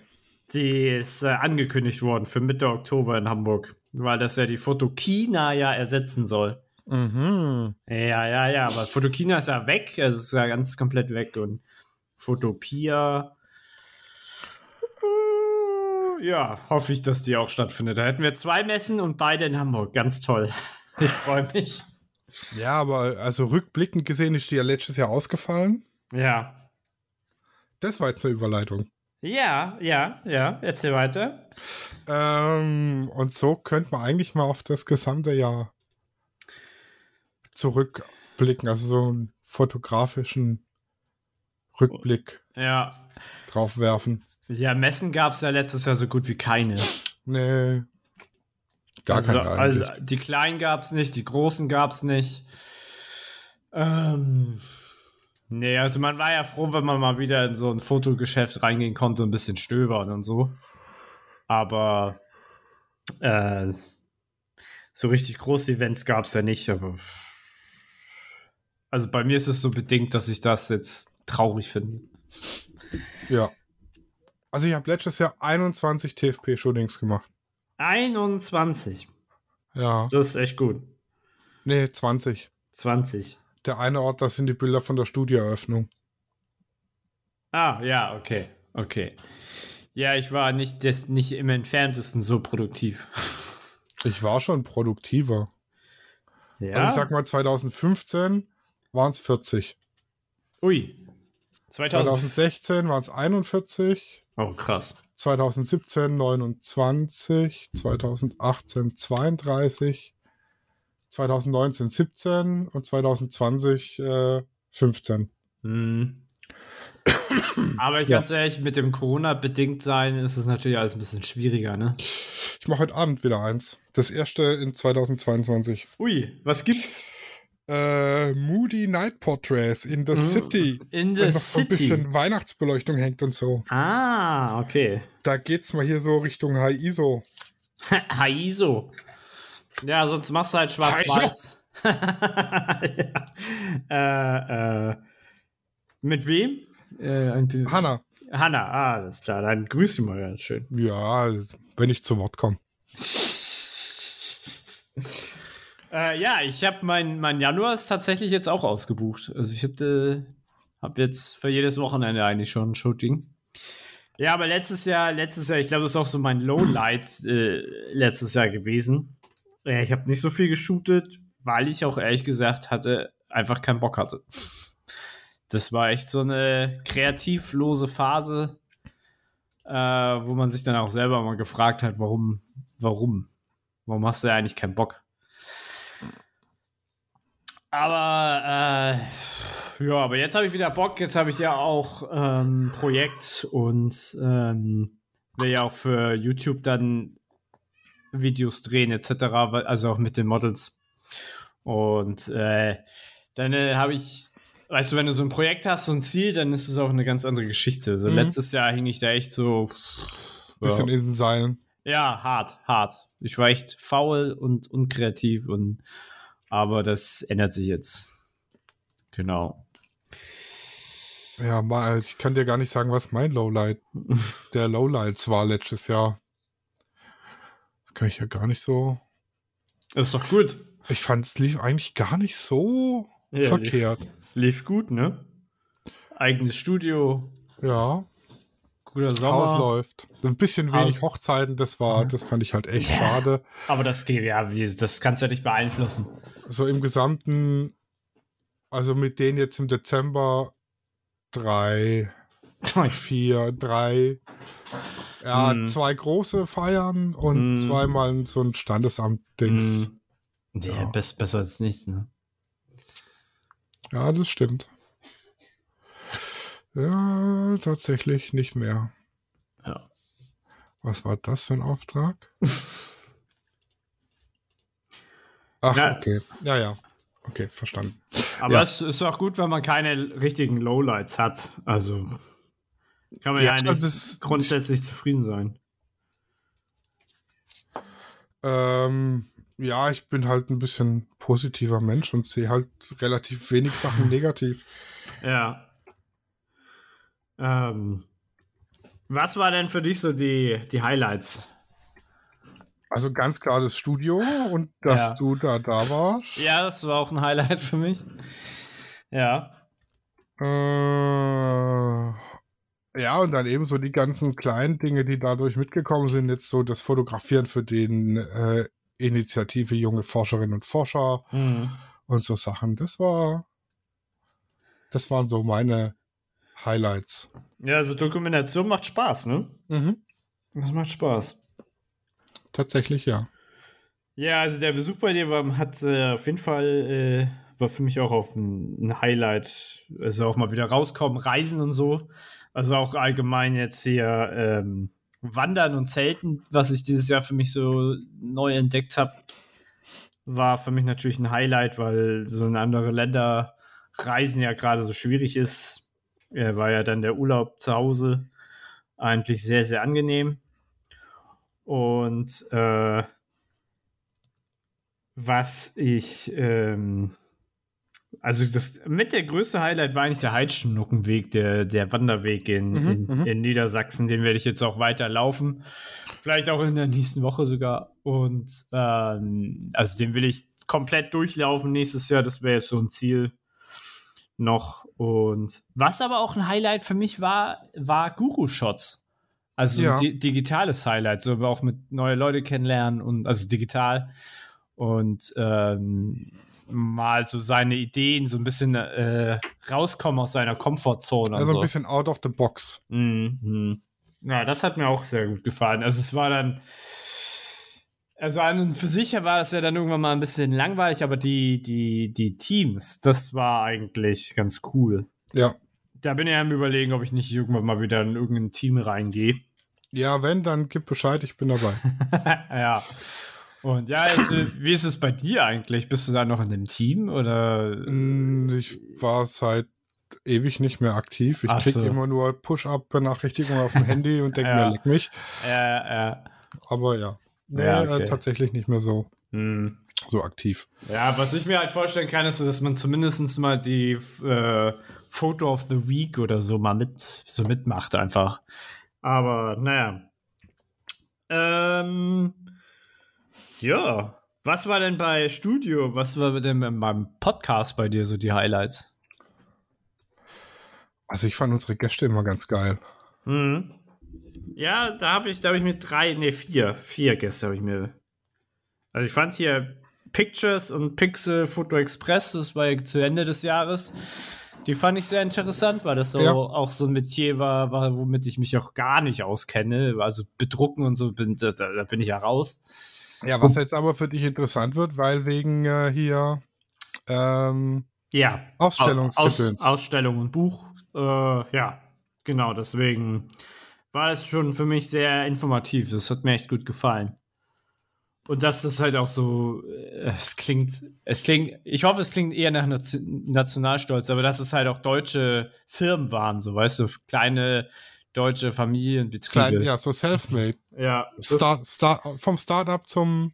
Speaker 3: Die ist äh, angekündigt worden für Mitte Oktober in Hamburg, weil das ja die Fotokina ja ersetzen soll.
Speaker 2: Mhm.
Speaker 3: Ja, ja, ja, aber Fotokina ist ja weg, also ist ja ganz komplett weg und Fotopia. äh, Ja, hoffe ich, dass die auch stattfindet. Da hätten wir zwei Messen und beide in Hamburg. Ganz toll. Ich freue mich.
Speaker 2: Ja, aber also rückblickend gesehen ist die ja letztes Jahr ausgefallen.
Speaker 3: Ja.
Speaker 2: Das war jetzt eine Überleitung.
Speaker 3: Ja, ja, ja. Erzähl weiter.
Speaker 2: Ähm, und so könnte man eigentlich mal auf das gesamte Jahr zurückblicken, also so einen fotografischen Rückblick
Speaker 3: Ja.
Speaker 2: drauf werfen.
Speaker 3: Ja, Messen gab es ja letztes Jahr so gut wie keine.
Speaker 2: Nee. Gar
Speaker 3: also,
Speaker 2: keine
Speaker 3: also die kleinen gab es nicht, die großen gab es nicht. Ähm, Nee, also man war ja froh, wenn man mal wieder in so ein Fotogeschäft reingehen konnte, ein bisschen stöbern und so. Aber äh, so richtig große Events gab es ja nicht, aber also bei mir ist es so bedingt, dass ich das jetzt traurig finde.
Speaker 2: Ja. Also ich habe letztes Jahr 21 TFP-Shootings gemacht.
Speaker 3: 21.
Speaker 2: Ja.
Speaker 3: Das ist echt gut.
Speaker 2: Nee, 20.
Speaker 3: 20.
Speaker 2: Der eine Ort, das sind die Bilder von der Studioeröffnung.
Speaker 3: Ah, ja, okay. Okay. Ja, ich war nicht, des, nicht im entferntesten so produktiv.
Speaker 2: Ich war schon produktiver.
Speaker 3: Ja.
Speaker 2: Also ich sag mal, 2015 waren es 40.
Speaker 3: Ui. 2000.
Speaker 2: 2016 waren es 41.
Speaker 3: Oh, krass.
Speaker 2: 2017 29. 2018 32. 2019 17 und 2020 äh, 15.
Speaker 3: Hm. Aber ich
Speaker 2: Ja.
Speaker 3: ganz ehrlich, mit dem Corona-bedingt sein ist es natürlich alles ein bisschen schwieriger, ne?
Speaker 2: Ich mache heute Abend wieder eins. Das erste in 2022.
Speaker 3: Ui, was gibt's?
Speaker 2: Äh, Moody Night Portraits in the
Speaker 3: Mhm.
Speaker 2: City.
Speaker 3: In the
Speaker 2: noch so ein
Speaker 3: City.
Speaker 2: bisschen Weihnachtsbeleuchtung hängt und so.
Speaker 3: Ah, okay.
Speaker 2: Da geht's mal hier so Richtung High ISO.
Speaker 3: Haiso. Ja, sonst machst du halt schwarz-weiß. ja. äh, äh, mit wem? Äh,
Speaker 2: Hanna.
Speaker 3: Hanna, ah, alles klar. Dann grüß sie mal ganz schön.
Speaker 2: Ja, wenn ich zu Wort komme.
Speaker 3: äh, ja, ich habe mein, mein Januar ist tatsächlich jetzt auch ausgebucht. Also ich habe äh, hab jetzt für jedes Wochenende eigentlich schon ein Shooting. Ja, aber letztes Jahr, letztes Jahr, ich glaube, das ist auch so mein Lowlight äh, letztes Jahr gewesen. Ja, ich habe nicht so viel geshootet, weil ich auch ehrlich gesagt hatte, einfach keinen Bock hatte. Das war echt so eine kreativlose Phase, äh, wo man sich dann auch selber mal gefragt hat, warum, warum, warum hast du ja eigentlich keinen Bock? Aber äh, ja, aber jetzt habe ich wieder Bock. Jetzt habe ich ja auch ähm, Projekt und ähm, will ja auch für YouTube dann Videos drehen etc. Also auch mit den Models. Und äh, dann äh, habe ich, weißt du, wenn du so ein Projekt hast, so ein Ziel, dann ist es auch eine ganz andere Geschichte. Also
Speaker 2: Mhm.
Speaker 3: letztes Jahr hing ich da echt so.
Speaker 2: Bisschen
Speaker 3: ja.
Speaker 2: in den Seilen.
Speaker 3: Ja, hart, hart. Ich war echt faul und unkreativ und aber das ändert sich jetzt. Genau.
Speaker 2: Ja, mal, ich kann dir gar nicht sagen, was mein Lowlight der Lowlights war letztes Jahr. Das kann ich ja gar nicht so.
Speaker 3: ist doch gut.
Speaker 2: Ich fand es lief eigentlich gar nicht so
Speaker 3: Ja,
Speaker 2: verkehrt.
Speaker 3: Lief, lief gut, ne? Eigenes Studio,
Speaker 2: Ja,
Speaker 3: guter
Speaker 2: Haus
Speaker 3: Sommer.
Speaker 2: läuft. Ein bisschen wenig
Speaker 3: Haus-
Speaker 2: Hochzeiten, das war,
Speaker 3: Mhm.
Speaker 2: das fand ich halt echt
Speaker 3: Ja.
Speaker 2: schade.
Speaker 3: Aber das geht ja, das kannst du ja nicht beeinflussen.
Speaker 2: So im Gesamten, also mit denen jetzt im Dezember drei, vier, drei, ja,
Speaker 3: Mhm.
Speaker 2: zwei große Feiern und
Speaker 3: Mhm.
Speaker 2: zweimal so ein Standesamt-Dings.
Speaker 3: Mhm. Ja,
Speaker 2: Ja.
Speaker 3: best, besser als nichts, ne?
Speaker 2: Ja, das stimmt. Ja, tatsächlich nicht mehr.
Speaker 3: Ja.
Speaker 2: Was war das für ein Auftrag? Ach,
Speaker 3: Ja.
Speaker 2: okay. Ja, ja. Okay, verstanden.
Speaker 3: Aber
Speaker 2: Ja.
Speaker 3: es ist auch gut, wenn man keine richtigen Lowlights hat. Also kann man ja,
Speaker 2: Ja,
Speaker 3: eigentlich grundsätzlich zufrieden sein.
Speaker 2: Ähm, ja, ich bin halt ein bisschen positiver Mensch und sehe halt relativ wenig Sachen negativ.
Speaker 3: Ja. Ähm, was war denn für dich so die, die Highlights?
Speaker 2: Also ganz klar das Studio und dass
Speaker 3: Ja.
Speaker 2: du da da warst.
Speaker 3: Ja, das war auch ein Highlight für mich. Ja.
Speaker 2: Äh, ja, und dann eben so die ganzen kleinen Dinge, die dadurch mitgekommen sind. Jetzt so das Fotografieren für den äh, Initiative Junge Forscherinnen und Forscher
Speaker 3: Mhm.
Speaker 2: und so Sachen. Das war, das waren so meine Highlights.
Speaker 3: Ja, also Dokumentation macht Spaß, ne?
Speaker 2: Mhm.
Speaker 3: Das macht Spaß.
Speaker 2: Tatsächlich, ja.
Speaker 3: Ja, also der Besuch bei dir war, hat äh, auf jeden Fall, äh, war für mich auch auf ein, ein Highlight. Also auch mal wieder rauskommen, reisen und so. Also auch allgemein jetzt hier ähm, Wandern und Zelten, was ich dieses Jahr für mich so neu entdeckt habe, war für mich natürlich ein Highlight, weil so in andere Länder Reisen ja gerade so schwierig ist, äh, war ja dann der Urlaub zu Hause eigentlich sehr, sehr angenehm. Und äh, was ich, ähm, also das mit der größte Highlight war eigentlich der Heidschnuckenweg, der, der Wanderweg in,
Speaker 2: Mhm,
Speaker 3: in,
Speaker 2: mhm.
Speaker 3: in Niedersachsen. Den werde ich jetzt auch weiter laufen. Vielleicht auch in der nächsten Woche sogar. Und ähm, also den will ich komplett durchlaufen nächstes Jahr. Das wäre jetzt so ein Ziel noch. Und was aber auch ein Highlight für mich war, war Guru-Shots. Also
Speaker 2: Ja.
Speaker 3: di digitales Highlight, so aber auch mit neue Leute kennenlernen und also digital und ähm, mal so seine Ideen so ein bisschen äh, rauskommen aus seiner Komfortzone.
Speaker 2: Also
Speaker 3: so.
Speaker 2: ein bisschen out of the box.
Speaker 3: Mhm. Ja, das hat mir auch sehr gut gefallen. Also es war dann, also an und für sich war das ja dann irgendwann mal ein bisschen langweilig, aber die, die, die Teams, das war eigentlich ganz cool.
Speaker 2: Ja.
Speaker 3: Da bin ich am überlegen, ob ich nicht irgendwann mal wieder in irgendein Team reingehe.
Speaker 2: Ja, wenn, dann gib Bescheid, ich bin dabei.
Speaker 3: ja. Und ja, also, wie ist es bei dir eigentlich? Bist du da noch in dem Team oder?
Speaker 2: Mm, Ich war seit ewig nicht mehr aktiv. Ich
Speaker 3: Ach
Speaker 2: krieg
Speaker 3: so.
Speaker 2: immer nur Push-Up-Benachrichtigungen auf dem Handy und denke
Speaker 3: Ja.
Speaker 2: mir, leck mich.
Speaker 3: Ja, ja.
Speaker 2: Aber ja, nee,
Speaker 3: Ja,
Speaker 2: äh,
Speaker 3: okay.
Speaker 2: tatsächlich nicht mehr so,
Speaker 3: Hm.
Speaker 2: so aktiv.
Speaker 3: Ja, was ich mir halt vorstellen kann, ist dass man zumindest mal die äh, Photo of the Week oder so mal mit so mitmacht einfach. Aber naja. Ähm, ja. Was war denn bei Studio? Was war denn beim Podcast bei dir so die Highlights?
Speaker 2: Also ich fand unsere Gäste immer ganz geil.
Speaker 3: Mhm. Ja, da habe ich, da habe ich mir drei, nee, vier, vier Gäste habe ich mir. Also ich fand hier Pictures und Pixel Photo Express, das war ja zu Ende des Jahres. Die fand ich sehr interessant, weil das so
Speaker 2: Ja.
Speaker 3: auch so ein Metier war, war, womit ich mich auch gar nicht auskenne. Also bedrucken und so, bin, da, da bin ich ja raus.
Speaker 2: Ja, was jetzt aber für dich interessant wird, weil wegen äh, hier ähm,
Speaker 3: Ja.
Speaker 2: Ausstellungsgedöns.
Speaker 3: Aus, Ausstellung und Buch. Äh, ja, genau, deswegen war es schon für mich sehr informativ. Das hat mir echt gut gefallen. Und dass das halt auch so, äh, es klingt, es klingt, ich hoffe, es klingt eher nach Nation- Nationalstolz, aber dass es halt auch deutsche Firmen waren, so weißt du, kleine deutsche Familienbetriebe.
Speaker 2: Klein, ja, so self-made.
Speaker 3: ja
Speaker 2: Start, Start, vom Startup zum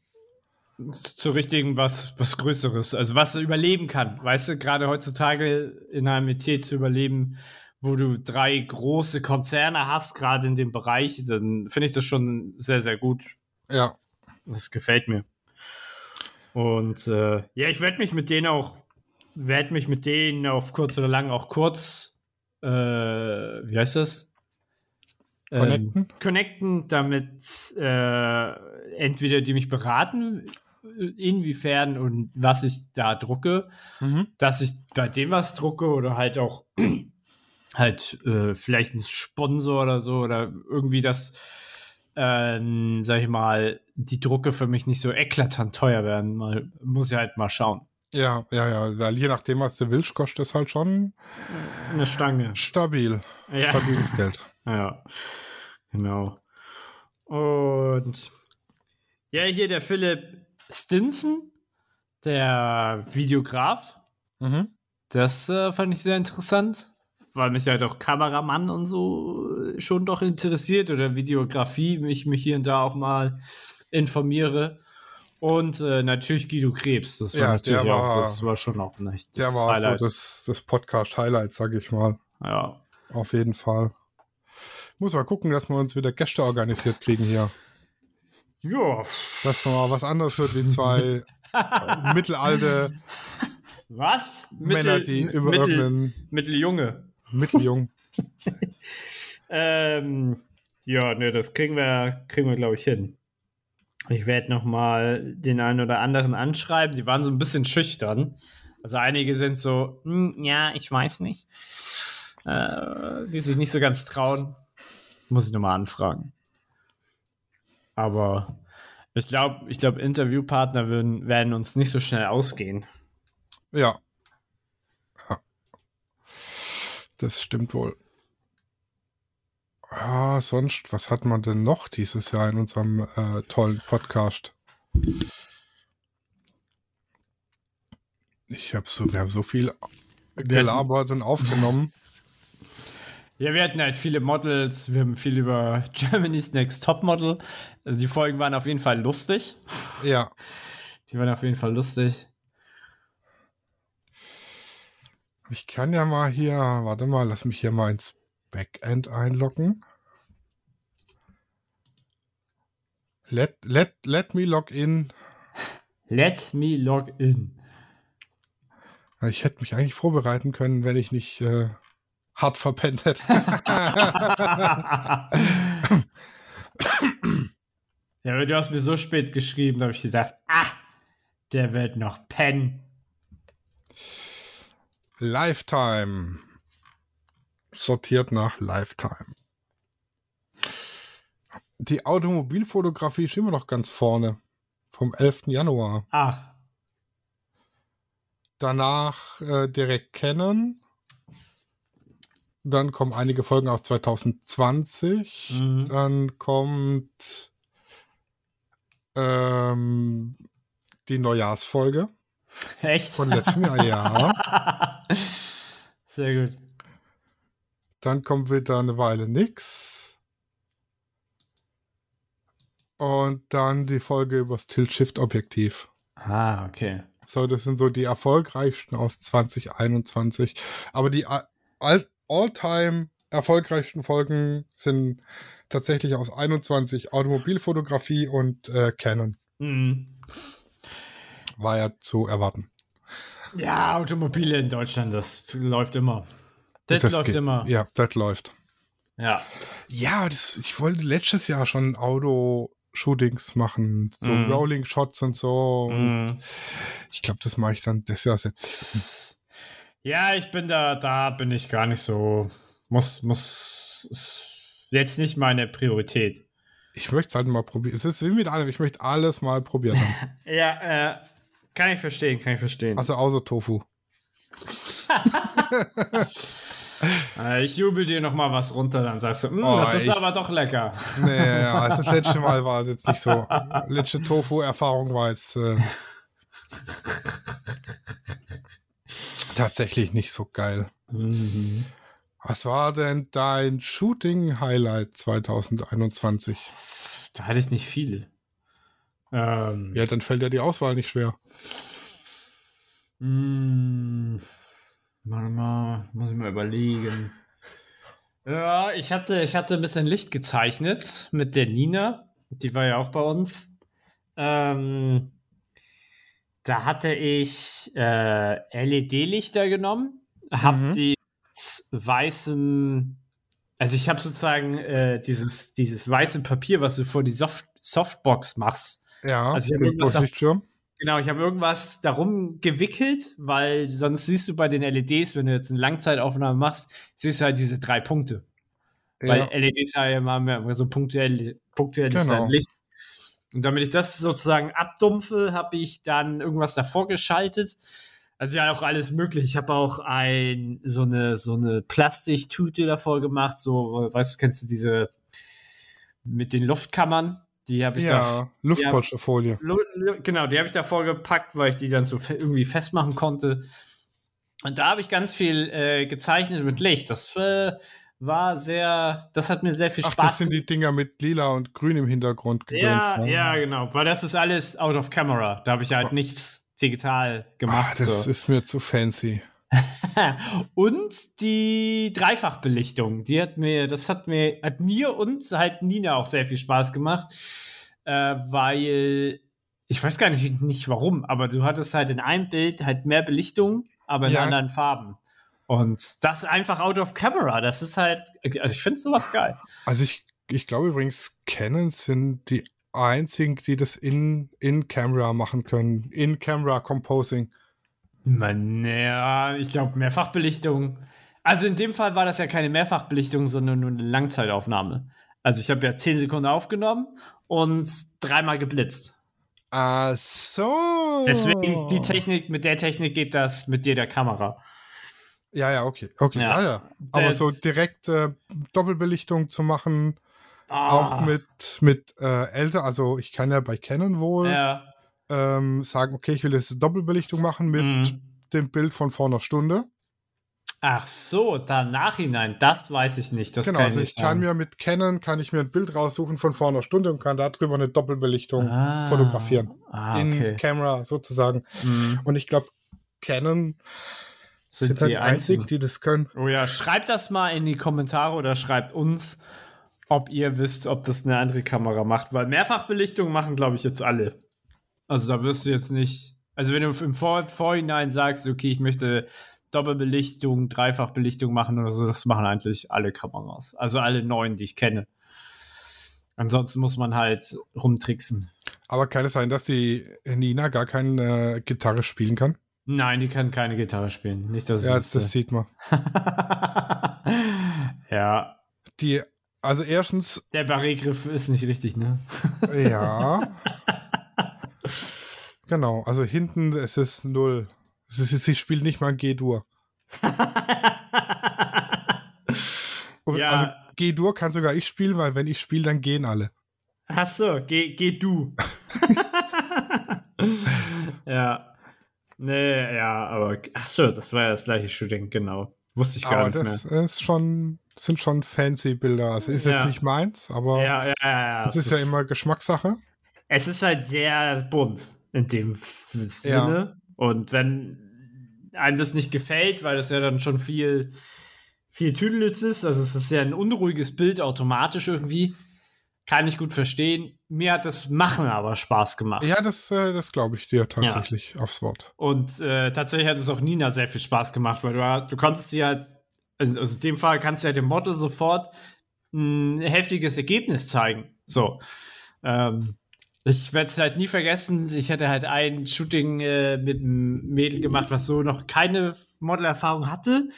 Speaker 3: zu richtigen was, was Größeres, also was überleben kann. Weißt du, gerade heutzutage in einem Metier zu überleben, wo du drei große Konzerne hast, gerade in dem Bereich, dann finde ich das schon sehr, sehr gut.
Speaker 2: ja,
Speaker 3: Das gefällt mir. Und äh, ja, ich werde mich mit denen auch, werde mich mit denen auf kurz oder lang auch kurz, äh, wie heißt das? Ähm,
Speaker 2: connecten.
Speaker 3: connecten, damit äh, entweder die mich beraten, inwiefern und was ich da drucke,
Speaker 2: Mhm.
Speaker 3: dass ich bei dem was drucke oder halt auch halt äh, vielleicht ein Sponsor oder so oder irgendwie das, ähm, sag ich mal, die Drucke für mich nicht so eklatant teuer werden. Mal, muss ich halt mal schauen.
Speaker 2: Ja, ja, ja, weil je nachdem, was du willst, kostet es halt schon
Speaker 3: Eine Stange.
Speaker 2: stabil.
Speaker 3: Ja.
Speaker 2: Stabiles Geld.
Speaker 3: Ja, genau. Und ja, hier der Philipp Stinson, der Videograf,
Speaker 2: Mhm.
Speaker 3: das äh, fand ich sehr interessant, weil mich halt auch Kameramann und so äh, schon doch interessiert oder Videografie, mich, mich hier und da auch mal informiere. Und äh, natürlich Guido Krebs, das war
Speaker 2: Ja,
Speaker 3: natürlich
Speaker 2: der
Speaker 3: auch,
Speaker 2: war-
Speaker 3: das war schon auch ein echtes
Speaker 2: Der war
Speaker 3: Highlight.
Speaker 2: so das, das Podcast-Highlight, sag ich mal.
Speaker 3: ja.
Speaker 2: Auf jeden Fall. Muss mal gucken, dass wir uns wieder Gäste organisiert kriegen hier.
Speaker 3: ja,
Speaker 2: Dass man mal was anderes hört wie zwei mittelalte
Speaker 3: was?
Speaker 2: Männer, die über
Speaker 3: Mittel,
Speaker 2: irgendeinen
Speaker 3: Mitteljunge.
Speaker 2: Mitteljung.
Speaker 3: Ähm, ja, ne, das kriegen wir, kriegen wir, glaube ich, hin. Ich werde noch mal den einen oder anderen anschreiben. Die waren so ein bisschen schüchtern. Also einige sind so, "Hm, ja, ich weiß nicht. Äh, die sich nicht so ganz trauen. Muss ich nochmal anfragen. Aber ich glaube, ich glaube, Interviewpartner würden, werden uns nicht so schnell ausgehen.
Speaker 2: Ja. Ja. Das stimmt wohl. Ja, sonst, was hat man denn noch dieses Jahr in unserem äh, tollen Podcast? Ich habe so, wir haben so viel gelabert und aufgenommen.
Speaker 3: Ja, wir hatten halt viele Models, wir haben viel über Germany's Next Top Model. Also die Folgen waren auf jeden Fall lustig.
Speaker 2: Ja.
Speaker 3: Die waren auf jeden Fall lustig.
Speaker 2: Ich kann ja mal hier, warte mal, lass mich hier mal ins Backend einloggen. Let, let, let me log in.
Speaker 3: Let me log in.
Speaker 2: Ich hätte mich eigentlich vorbereiten können, wenn ich nicht äh, hart verpennt hätte.
Speaker 3: ja, aber du hast mir so spät geschrieben, da habe ich gedacht, ah, der wird noch pennen.
Speaker 2: Lifetime. Sortiert nach Lifetime. Die Automobilfotografie ist immer noch ganz vorne. Vom 11. Januar.
Speaker 3: Ach.
Speaker 2: Danach äh, direkt Canon. Dann kommen einige Folgen aus 2020.
Speaker 3: Mhm.
Speaker 2: Dann kommt ähm, die Neujahrsfolge
Speaker 3: Echt?
Speaker 2: von letztem Jahr. Ja.
Speaker 3: Sehr gut.
Speaker 2: Dann kommt wieder eine Weile nix. Und dann die Folge über das Tilt-Shift-Objektiv.
Speaker 3: Ah, okay.
Speaker 2: So, das sind so die erfolgreichsten aus 2021. Aber die all- all-time erfolgreichsten Folgen sind tatsächlich aus 21 Automobilfotografie und äh, Canon.
Speaker 3: Mhm.
Speaker 2: War ja zu erwarten.
Speaker 3: Ja, Automobile in Deutschland, das läuft immer. Das, läuft
Speaker 2: geht-
Speaker 3: immer.
Speaker 2: Ja, das läuft.
Speaker 3: Ja.
Speaker 2: Ja, das, ich wollte letztes Jahr schon Auto-Shootings machen, so
Speaker 3: Mhm.
Speaker 2: Rolling Shots und so. Und
Speaker 3: Mhm.
Speaker 2: ich glaube, das mache ich dann das Jahr jetzt.
Speaker 3: Ja, ich bin da, da bin ich gar nicht so, muss, muss, ist jetzt nicht meine Priorität.
Speaker 2: Ich möchte es halt mal probieren. Es ist wie mit allem, ich möchte alles mal probieren.
Speaker 3: Ja, äh, kann ich verstehen, kann ich verstehen.
Speaker 2: also außer Tofu.
Speaker 3: Äh, ich jubel dir noch mal was runter, dann sagst du, "Mm,
Speaker 2: Oh,
Speaker 3: das ist
Speaker 2: ich-
Speaker 3: aber doch lecker.
Speaker 2: Nee, ja, also das letzte Mal war es jetzt nicht so. Letzte Tofu-Erfahrung war jetzt äh, tatsächlich nicht so geil.
Speaker 3: Mhm.
Speaker 2: Was war denn dein Shooting-Highlight 2021?
Speaker 3: Da hatte ich nicht viele. Ähm,
Speaker 2: Ja, dann fällt ja die Auswahl nicht schwer.
Speaker 3: Mm, Warte mal, muss ich mal überlegen. Ja, ich hatte, ich hatte ein bisschen Licht gezeichnet mit der Nina. Die war ja auch bei uns. Ähm, da hatte ich äh, LED-Lichter genommen, hab
Speaker 2: Mhm.
Speaker 3: die mit weißem, also ich habe sozusagen äh, dieses, dieses weiße Papier, was du vor die Soft Softbox machst.
Speaker 2: Ja,
Speaker 3: Also ich irgendwas auf-. Genau, ich habe irgendwas darum gewickelt, weil sonst siehst du bei den LEDs, wenn du jetzt eine Langzeitaufnahme machst, siehst du halt diese drei Punkte. Weil
Speaker 2: Ja,
Speaker 3: LEDs haben ja immer so punktuell, punktuell ist
Speaker 2: Genau.
Speaker 3: Licht. Und damit ich das sozusagen abdumpfe, habe ich dann irgendwas davor geschaltet. Also ja, auch alles möglich. Ich habe auch ein, so eine, so eine Plastiktüte davor gemacht, so, weißt du, kennst du diese mit den Luftkammern? Die habe ich da
Speaker 2: ja Luftpolsterfolie.
Speaker 3: Lu- lu- Genau, die habe ich davor gepackt, weil ich die dann so fe irgendwie festmachen konnte. Und da habe ich ganz viel äh, gezeichnet mit Licht. Das äh, war sehr, das hat mir sehr viel
Speaker 2: Ach,
Speaker 3: Spaß
Speaker 2: das sind die Dinger mit lila und grün im Hintergrund
Speaker 3: Ja,
Speaker 2: ne?
Speaker 3: ja, genau. Weil das ist alles out of camera. Da habe ich halt nichts digital
Speaker 2: Ach,
Speaker 3: gemacht.
Speaker 2: Ah, das
Speaker 3: so.
Speaker 2: ist mir zu fancy.
Speaker 3: und die Dreifachbelichtung, die hat mir, das hat mir, hat mir und halt Nina auch sehr viel Spaß gemacht, äh, weil ich weiß gar nicht, nicht warum, aber du hattest halt in einem Bild halt mehr Belichtung, aber in
Speaker 2: Ja.
Speaker 3: anderen Farben. Und das einfach out of camera, das ist halt, also ich finde sowas geil.
Speaker 2: Also ich, ich glaube übrigens, Canon sind die einzigen, die das in, in Camera machen können. In Camera Composing.
Speaker 3: Man, ja, ich glaube Mehrfachbelichtung. Also in dem Fall war das ja keine Mehrfachbelichtung, sondern nur eine Langzeitaufnahme. Also ich habe ja 10 Sekunden aufgenommen und dreimal geblitzt.
Speaker 2: Ach so.
Speaker 3: Deswegen die Technik, mit der Technik geht das mit jeder Kamera.
Speaker 2: Ja, ja, okay. Okay,
Speaker 3: Ja.
Speaker 2: ja, ja. Aber so direkt äh, Doppelbelichtung zu machen,
Speaker 3: Ah,
Speaker 2: auch mit, mit äh, älter, also ich kann ja bei Canon wohl
Speaker 3: Ja.
Speaker 2: ähm, sagen, okay, ich will jetzt eine Doppelbelichtung machen mit
Speaker 3: Mhm.
Speaker 2: dem Bild von vor einer Stunde.
Speaker 3: Ach so, da Nachhinein, das weiß ich nicht. Das
Speaker 2: genau,
Speaker 3: kann
Speaker 2: also
Speaker 3: ich
Speaker 2: kann
Speaker 3: sagen.
Speaker 2: mir mit Canon kann ich mir ein Bild raussuchen von vor einer Stunde und kann darüber eine Doppelbelichtung
Speaker 3: Ah,
Speaker 2: fotografieren.
Speaker 3: Ah,
Speaker 2: In
Speaker 3: okay.
Speaker 2: Camera sozusagen.
Speaker 3: Mhm.
Speaker 2: Und ich glaube, Canon
Speaker 3: Sind
Speaker 2: sind, halt
Speaker 3: die
Speaker 2: einzigen. die das können.
Speaker 3: Oh ja, schreibt das mal in die Kommentare oder schreibt uns, ob ihr wisst, ob das eine andere Kamera macht, weil Mehrfachbelichtung machen, glaube ich, jetzt alle. Also da wirst du jetzt nicht. Also wenn du im Vor Vorhinein sagst, okay, ich möchte Doppelbelichtung, Dreifachbelichtung machen oder so, das machen eigentlich alle Kameras. Also alle neuen, die ich kenne. Ansonsten muss man halt rumtricksen.
Speaker 2: Aber kann es sein, dass die Nina gar keine äh, Gitarre spielen kann?
Speaker 3: Nein, die kann keine Gitarre spielen. Nicht, dass ich
Speaker 2: Ja,
Speaker 3: wüsste.
Speaker 2: das sieht man.
Speaker 3: ja,
Speaker 2: Die, also erstens,
Speaker 3: der Barré-Griff ist nicht richtig, ne?
Speaker 2: ja. genau, also hinten ist es null. Es ist, sie spielt nicht mal G-Dur.
Speaker 3: Ja.
Speaker 2: Also G-Dur kann sogar ich spielen, weil wenn ich spiele, dann gehen alle.
Speaker 3: Ach so, geh, geh du. ja. Nee, ja, aber ach so, das war ja das gleiche Shooting, genau. Wusste ich gar
Speaker 2: Aber
Speaker 3: nicht mehr.
Speaker 2: das ist schon, sind schon fancy Bilder. Also ist
Speaker 3: Ja.
Speaker 2: jetzt nicht meins, aber
Speaker 3: Ja, ja, ja,
Speaker 2: das ist ja immer Geschmackssache.
Speaker 3: Es ist halt sehr bunt in dem. Sinne. Und wenn einem das nicht gefällt, weil das ja dann schon viel, viel Tüdelitz ist, also es ist ja ein unruhiges Bild automatisch irgendwie, kann ich gut verstehen. Mir hat das Machen aber Spaß gemacht.
Speaker 2: Ja, das, äh, das glaube ich dir tatsächlich aufs Wort.
Speaker 3: Und äh, tatsächlich hat es auch Nina sehr viel Spaß gemacht, weil du, du konntest dir halt, also, also in dem Fall kannst du ja dem Model sofort ein heftiges Ergebnis zeigen. So. Ähm, ich werde es halt nie vergessen. Ich hatte halt ein Shooting äh, mit einem Mädel gemacht, was so noch keine Modelerfahrung hatte.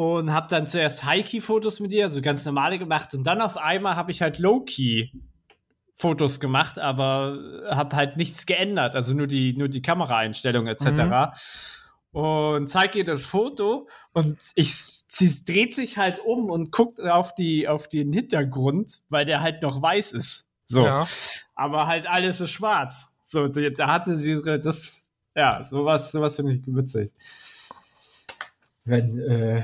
Speaker 3: Und habe dann zuerst High-Key-Fotos mit ihr, also ganz normale gemacht. Und dann auf einmal habe ich halt Low-Key Fotos gemacht, aber habe halt nichts geändert, also nur die, nur die Kameraeinstellung etc. Und zeige ihr das Foto und ich, sie dreht sich halt um und guckt auf, die, auf den Hintergrund, weil der halt noch weiß ist. So.
Speaker 2: Ja.
Speaker 3: Aber halt alles ist schwarz. So, da hatte sie das, ja, sowas, sowas finde ich witzig. Wenn äh,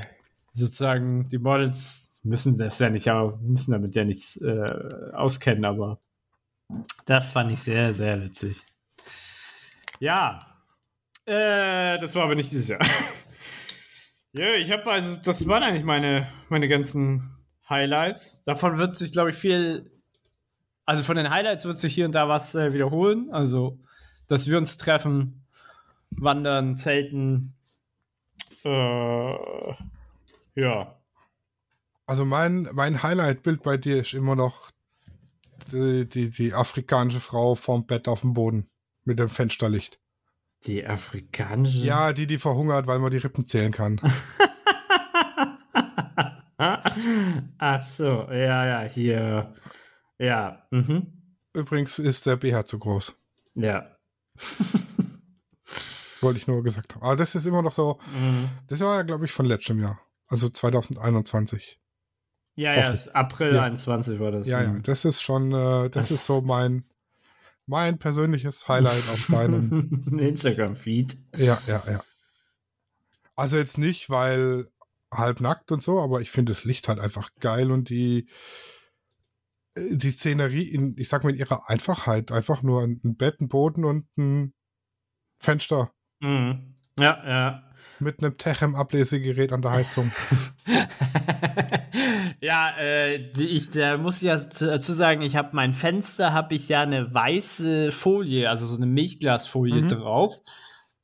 Speaker 3: sozusagen die Models müssen das ja nicht, aber müssen damit ja nichts äh, auskennen, aber das fand ich sehr, sehr witzig. Ja, äh, das war aber nicht dieses Jahr. ja, ich habe also, das waren eigentlich meine, meine ganzen Highlights. Davon wird sich, glaube ich, viel, also von den Highlights wird sich hier und da was äh, wiederholen. Also, dass wir uns treffen, wandern, zelten. Äh, ja.
Speaker 2: Also mein, mein Highlight-Bild bei dir ist immer noch die, die, die afrikanische Frau vorm Bett auf dem Boden mit dem Fensterlicht.
Speaker 3: Die afrikanische.
Speaker 2: Ja, die, die verhungert, weil man die Rippen zählen kann.
Speaker 3: Ach so, ja, ja, hier. Ja, mhm.
Speaker 2: Übrigens ist der BH zu groß.
Speaker 3: Ja.
Speaker 2: Wollte ich nur gesagt haben. Aber das ist immer noch so.
Speaker 3: Mhm.
Speaker 2: Das war ja, glaube ich, von letztem Jahr. Also 2021.
Speaker 3: Ja, ja, April
Speaker 2: Ja.
Speaker 3: 21 war das.
Speaker 2: Ja, ja, das ist schon, äh, das,
Speaker 3: Das-
Speaker 2: ist so mein, mein persönliches Highlight auf deinem.
Speaker 3: Instagram-Feed.
Speaker 2: ja, ja, ja. Also jetzt nicht, weil halbnackt und so, aber ich finde das Licht halt einfach geil und die, äh, die Szenerie in, ich sag mal, in ihrer Einfachheit. Einfach nur ein ein Bett, ein Boden und ein Fenster
Speaker 3: Mhm. Ja, ja.
Speaker 2: Mit einem Techem-Ablesegerät an der Heizung.
Speaker 3: ja, äh, ich da muss ja zu- dazu sagen, ich habe mein Fenster, habe ich ja eine weiße Folie, also so eine Milchglasfolie
Speaker 2: Mhm.
Speaker 3: drauf,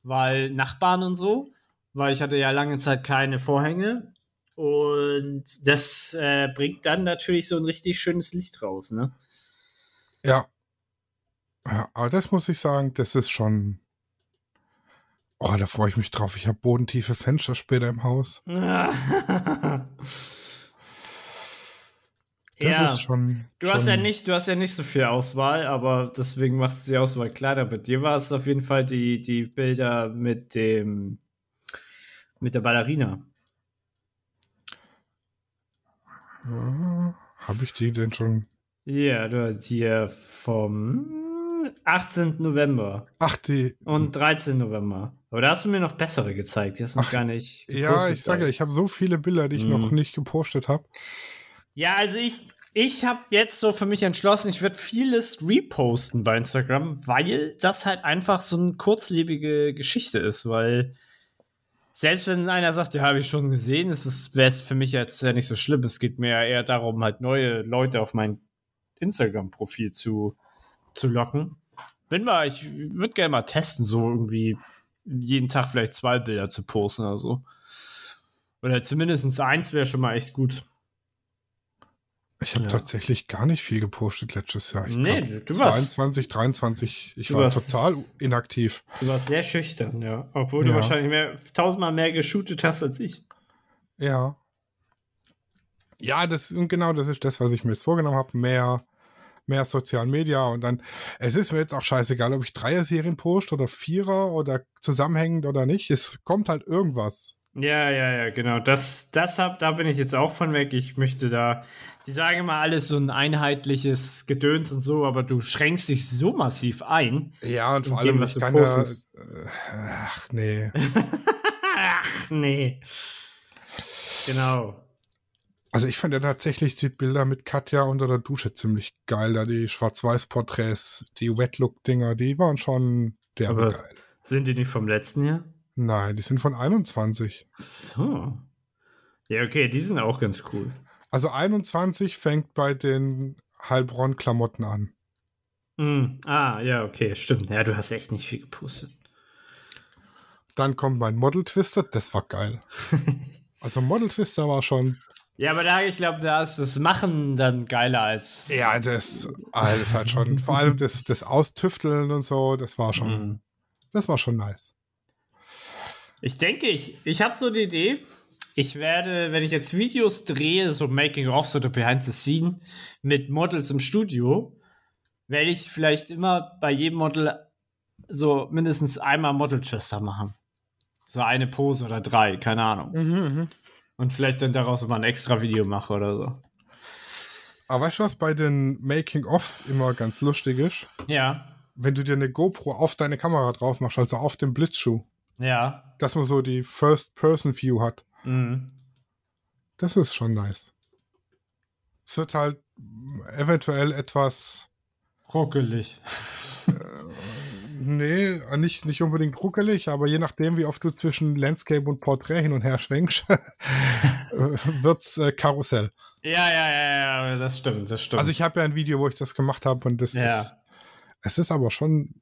Speaker 3: weil Nachbarn und so, weil ich hatte ja lange Zeit keine Vorhänge und das äh, bringt dann natürlich so ein richtig schönes Licht raus, ne?
Speaker 2: Ja. ja. Aber das muss ich sagen, das ist schon. Oh, da freue ich mich drauf. Ich habe bodentiefe Fenster später im Haus. Das
Speaker 3: ja.
Speaker 2: ist schon.
Speaker 3: Du
Speaker 2: schon,
Speaker 3: hast ja nicht, du hast ja nicht so viel Auswahl, aber deswegen machst du die Auswahl kleiner. Bei dir war es auf jeden Fall die, die Bilder mit dem mit der Ballerina.
Speaker 2: Ja, habe ich die denn schon?
Speaker 3: Ja, du hast hier vom 18. November
Speaker 2: Ach, die.
Speaker 3: und 13. November. Aber da hast du mir noch bessere gezeigt. Die hast du noch
Speaker 2: Ach,
Speaker 3: gar nicht.
Speaker 2: Ja,
Speaker 3: gepostet
Speaker 2: ich sag ja, ich habe so viele Bilder, die ich
Speaker 3: Mhm.
Speaker 2: noch nicht gepostet habe.
Speaker 3: Ja, also ich, ich habe jetzt so für mich entschlossen, ich werde vieles reposten bei Instagram, weil das halt einfach so eine kurzlebige Geschichte ist, weil selbst wenn einer sagt, ja, habe ich schon gesehen, wäre es für mich jetzt ja nicht so schlimm. Es geht mir ja eher darum, halt neue Leute auf mein Instagram-Profil zu, zu locken. Bin mal, ich würde gerne mal testen, so irgendwie jeden Tag vielleicht zwei Bilder zu posten oder so. Oder zumindest eins wäre schon mal echt gut.
Speaker 2: Ich habe
Speaker 3: Ja.
Speaker 2: tatsächlich gar nicht viel gepostet letztes Jahr. Ich
Speaker 3: Nee,
Speaker 2: glaub,
Speaker 3: du- du warst-
Speaker 2: 22, 23. Ich war
Speaker 3: warst-
Speaker 2: total inaktiv.
Speaker 3: Du warst sehr schüchtern, ja. Obwohl
Speaker 2: Ja.
Speaker 3: du wahrscheinlich mehr, tausendmal mehr geshootet hast als ich.
Speaker 2: Ja. Ja, das und genau das ist das, was ich mir jetzt vorgenommen habe. Mehr, mehr Sozial Media und dann, es ist mir jetzt auch scheißegal, ob ich Dreier-Serien poste oder Vierer oder zusammenhängend oder nicht. Es kommt halt irgendwas.
Speaker 3: Ja, ja, ja, genau. Das, das hab, da bin ich jetzt auch von weg. Ich möchte da, die sagen immer alles so ein einheitlich Gedöns und so, aber du schränkst dich so massiv ein.
Speaker 2: Ja, und vor
Speaker 3: In dem,
Speaker 2: allem,
Speaker 3: was
Speaker 2: ich
Speaker 3: du
Speaker 2: kann ja. äh, Ach, nee.
Speaker 3: Ach, nee. Genau.
Speaker 2: Also ich fand ja tatsächlich die Bilder mit Katja unter der Dusche ziemlich geil. Da die Schwarz-Weiß-Porträts, die Wet-Look-Dinger, die waren schon derbe
Speaker 3: Aber-
Speaker 2: geil.
Speaker 3: Sind die nicht vom letzten Jahr?
Speaker 2: Nein, die sind von 21.
Speaker 3: So. Ja, okay, die sind auch ganz cool.
Speaker 2: Also 21 fängt bei den Heilbronn-Klamotten an.
Speaker 3: Mm, ah, ja, okay, stimmt. Ja, du hast echt nicht viel gepostet.
Speaker 2: Dann kommt mein Model Twister, das war geil. Also Model Twister war schon,
Speaker 3: Ja, aber da, ich glaube, da ist das Machen dann geiler als.
Speaker 2: ja, das, alles halt schon, vor allem das, das Austüfteln und so, das war schon,
Speaker 3: Mhm.
Speaker 2: das war schon nice.
Speaker 3: Ich denke, ich, ich habe so die Idee. Ich werde, wenn ich jetzt Videos drehe, so Making-ofs oder Behind the Scene mit Models im Studio, werde ich vielleicht immer bei jedem Model so mindestens einmal Model-Twister machen. So eine Pose oder drei, keine Ahnung.
Speaker 2: Mhm,
Speaker 3: Und vielleicht dann daraus mal ein extra Video mache oder so.
Speaker 2: Aber weißt du, was bei den Making-ofs immer ganz lustig ist?
Speaker 3: Ja,
Speaker 2: Wenn du dir eine GoPro auf deine Kamera drauf machst, also auf dem Blitzschuh,
Speaker 3: ja.
Speaker 2: dass man so die First-Person-View hat.
Speaker 3: Mhm.
Speaker 2: Das ist schon nice. Es wird halt eventuell etwas,
Speaker 3: Ruckelig.
Speaker 2: Nee, nicht, nicht unbedingt ruckelig, aber je nachdem, wie oft du zwischen Landscape und Porträt hin und her schwenkst, wird's äh, Karussell.
Speaker 3: Ja, ja, ja, ja, das stimmt, das stimmt.
Speaker 2: Also ich habe ja ein Video, wo ich das gemacht habe und das
Speaker 3: Ja.
Speaker 2: ist, es ist aber schon,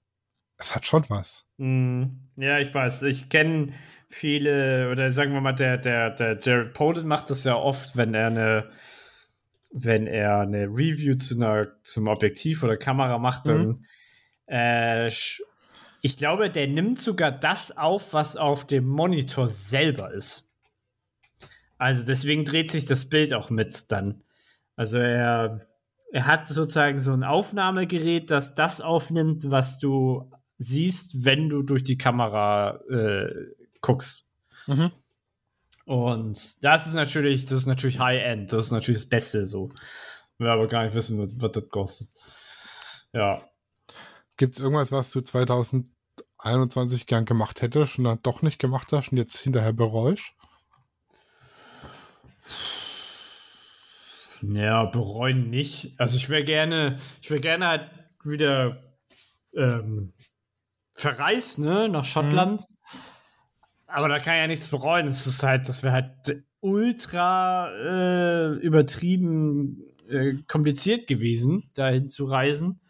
Speaker 2: es hat schon was.
Speaker 3: Mm, Ja, ich weiß. Ich kenne viele, oder sagen wir mal, der, der, der Jared Poden macht das ja oft, wenn er eine, wenn er eine Review zu einer, zum Objektiv oder Kamera macht, dann äh, sch- ich glaube, der nimmt sogar das auf, was auf dem Monitor selber ist. Also deswegen dreht sich das Bild auch mit dann. Also er, er hat sozusagen so ein Aufnahmegerät, das das aufnimmt, was du siehst, wenn du durch die Kamera äh, guckst. Und das ist natürlich, das ist natürlich High-End, das ist natürlich das Beste so. Wir aber gar nicht wissen, was, was das kostet. Ja.
Speaker 2: Gibt es irgendwas, was du 2021 gern gemacht hättest und dann doch nicht gemacht hast und jetzt hinterher bereust?
Speaker 3: Ja, bereuen nicht. Also ich wäre gerne, ich wäre gerne halt wieder ähm, verreist, ne, nach Schottland. Aber da kann ich ja nichts bereuen. Es ist halt, das wäre halt ultra äh, übertrieben äh, kompliziert gewesen, dahin zu reisen.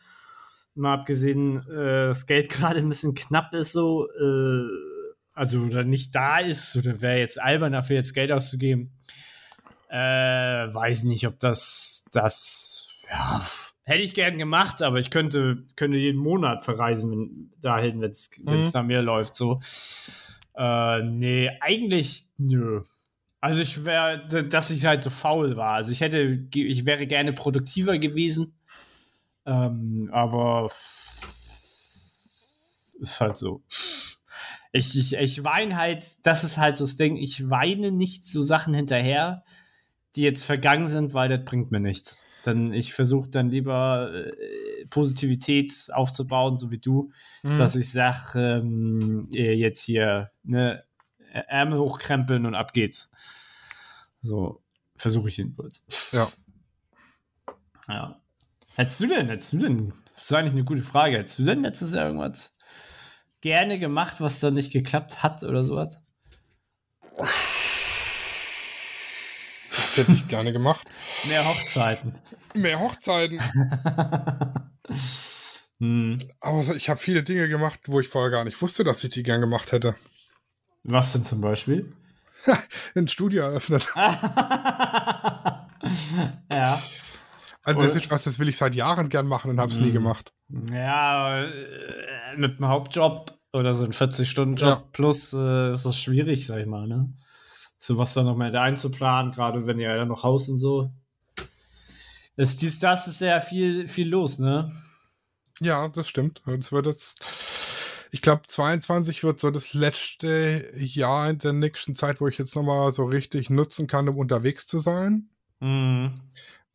Speaker 3: Mal abgesehen, äh, das Geld gerade ein bisschen knapp ist, so, äh, also oder nicht da ist, oder wäre jetzt albern, dafür jetzt Geld auszugeben. Äh, weiß nicht, ob das, das, ja, hätte ich gern gemacht, aber ich könnte, könnte jeden Monat verreisen wenn, dahin, wenn es
Speaker 2: Mhm.
Speaker 3: nach mir läuft, so. Äh, nee, eigentlich, nö. Also ich wäre, dass ich halt so faul war. Also ich hätte, ich wäre gerne produktiver gewesen. Ähm, aber ist halt so. Ich, ich, ich weine halt, das ist halt so das Ding, ich weine nicht so Sachen hinterher, die jetzt vergangen sind, weil das bringt mir nichts. Dann ich versuche dann lieber äh, Positivität aufzubauen, so wie du,
Speaker 2: Mhm.
Speaker 3: dass ich sage, ähm, äh, jetzt hier ne, Ärmel hochkrempeln und ab geht's. So versuche ich jedenfalls.
Speaker 2: Ja.
Speaker 3: Ja. Hättest du denn, hättest du denn, das ist eigentlich eine gute Frage, hättest du denn letztes Jahr irgendwas gerne gemacht, was dann nicht geklappt hat oder sowas?
Speaker 2: Das hätte ich gerne gemacht.
Speaker 3: Mehr Hochzeiten.
Speaker 2: Mehr Hochzeiten.
Speaker 3: hm.
Speaker 2: Aber ich habe viele Dinge gemacht, wo ich vorher gar nicht wusste, dass ich die gern gemacht hätte.
Speaker 3: Was denn zum Beispiel?
Speaker 2: Ein Studio eröffnet.
Speaker 3: ja.
Speaker 2: Also das ist was, das will ich seit Jahren gern machen und habe es nie
Speaker 3: Mhm.
Speaker 2: gemacht.
Speaker 3: Ja, äh, mit einem Hauptjob oder so ein 40-Stunden-Job
Speaker 2: Ja.
Speaker 3: plus äh, ist das schwierig, sag ich mal, ne? So was dann noch mal einzuplanen, gerade wenn ihr ja noch Haus und so. Das, dies, das ist ja viel, viel los, ne?
Speaker 2: Ja, das stimmt. Es wird jetzt, ich glaube, 22 wird so das letzte Jahr in der nächsten Zeit, wo ich jetzt nochmal so richtig nutzen kann, um unterwegs zu sein.
Speaker 3: Mhm.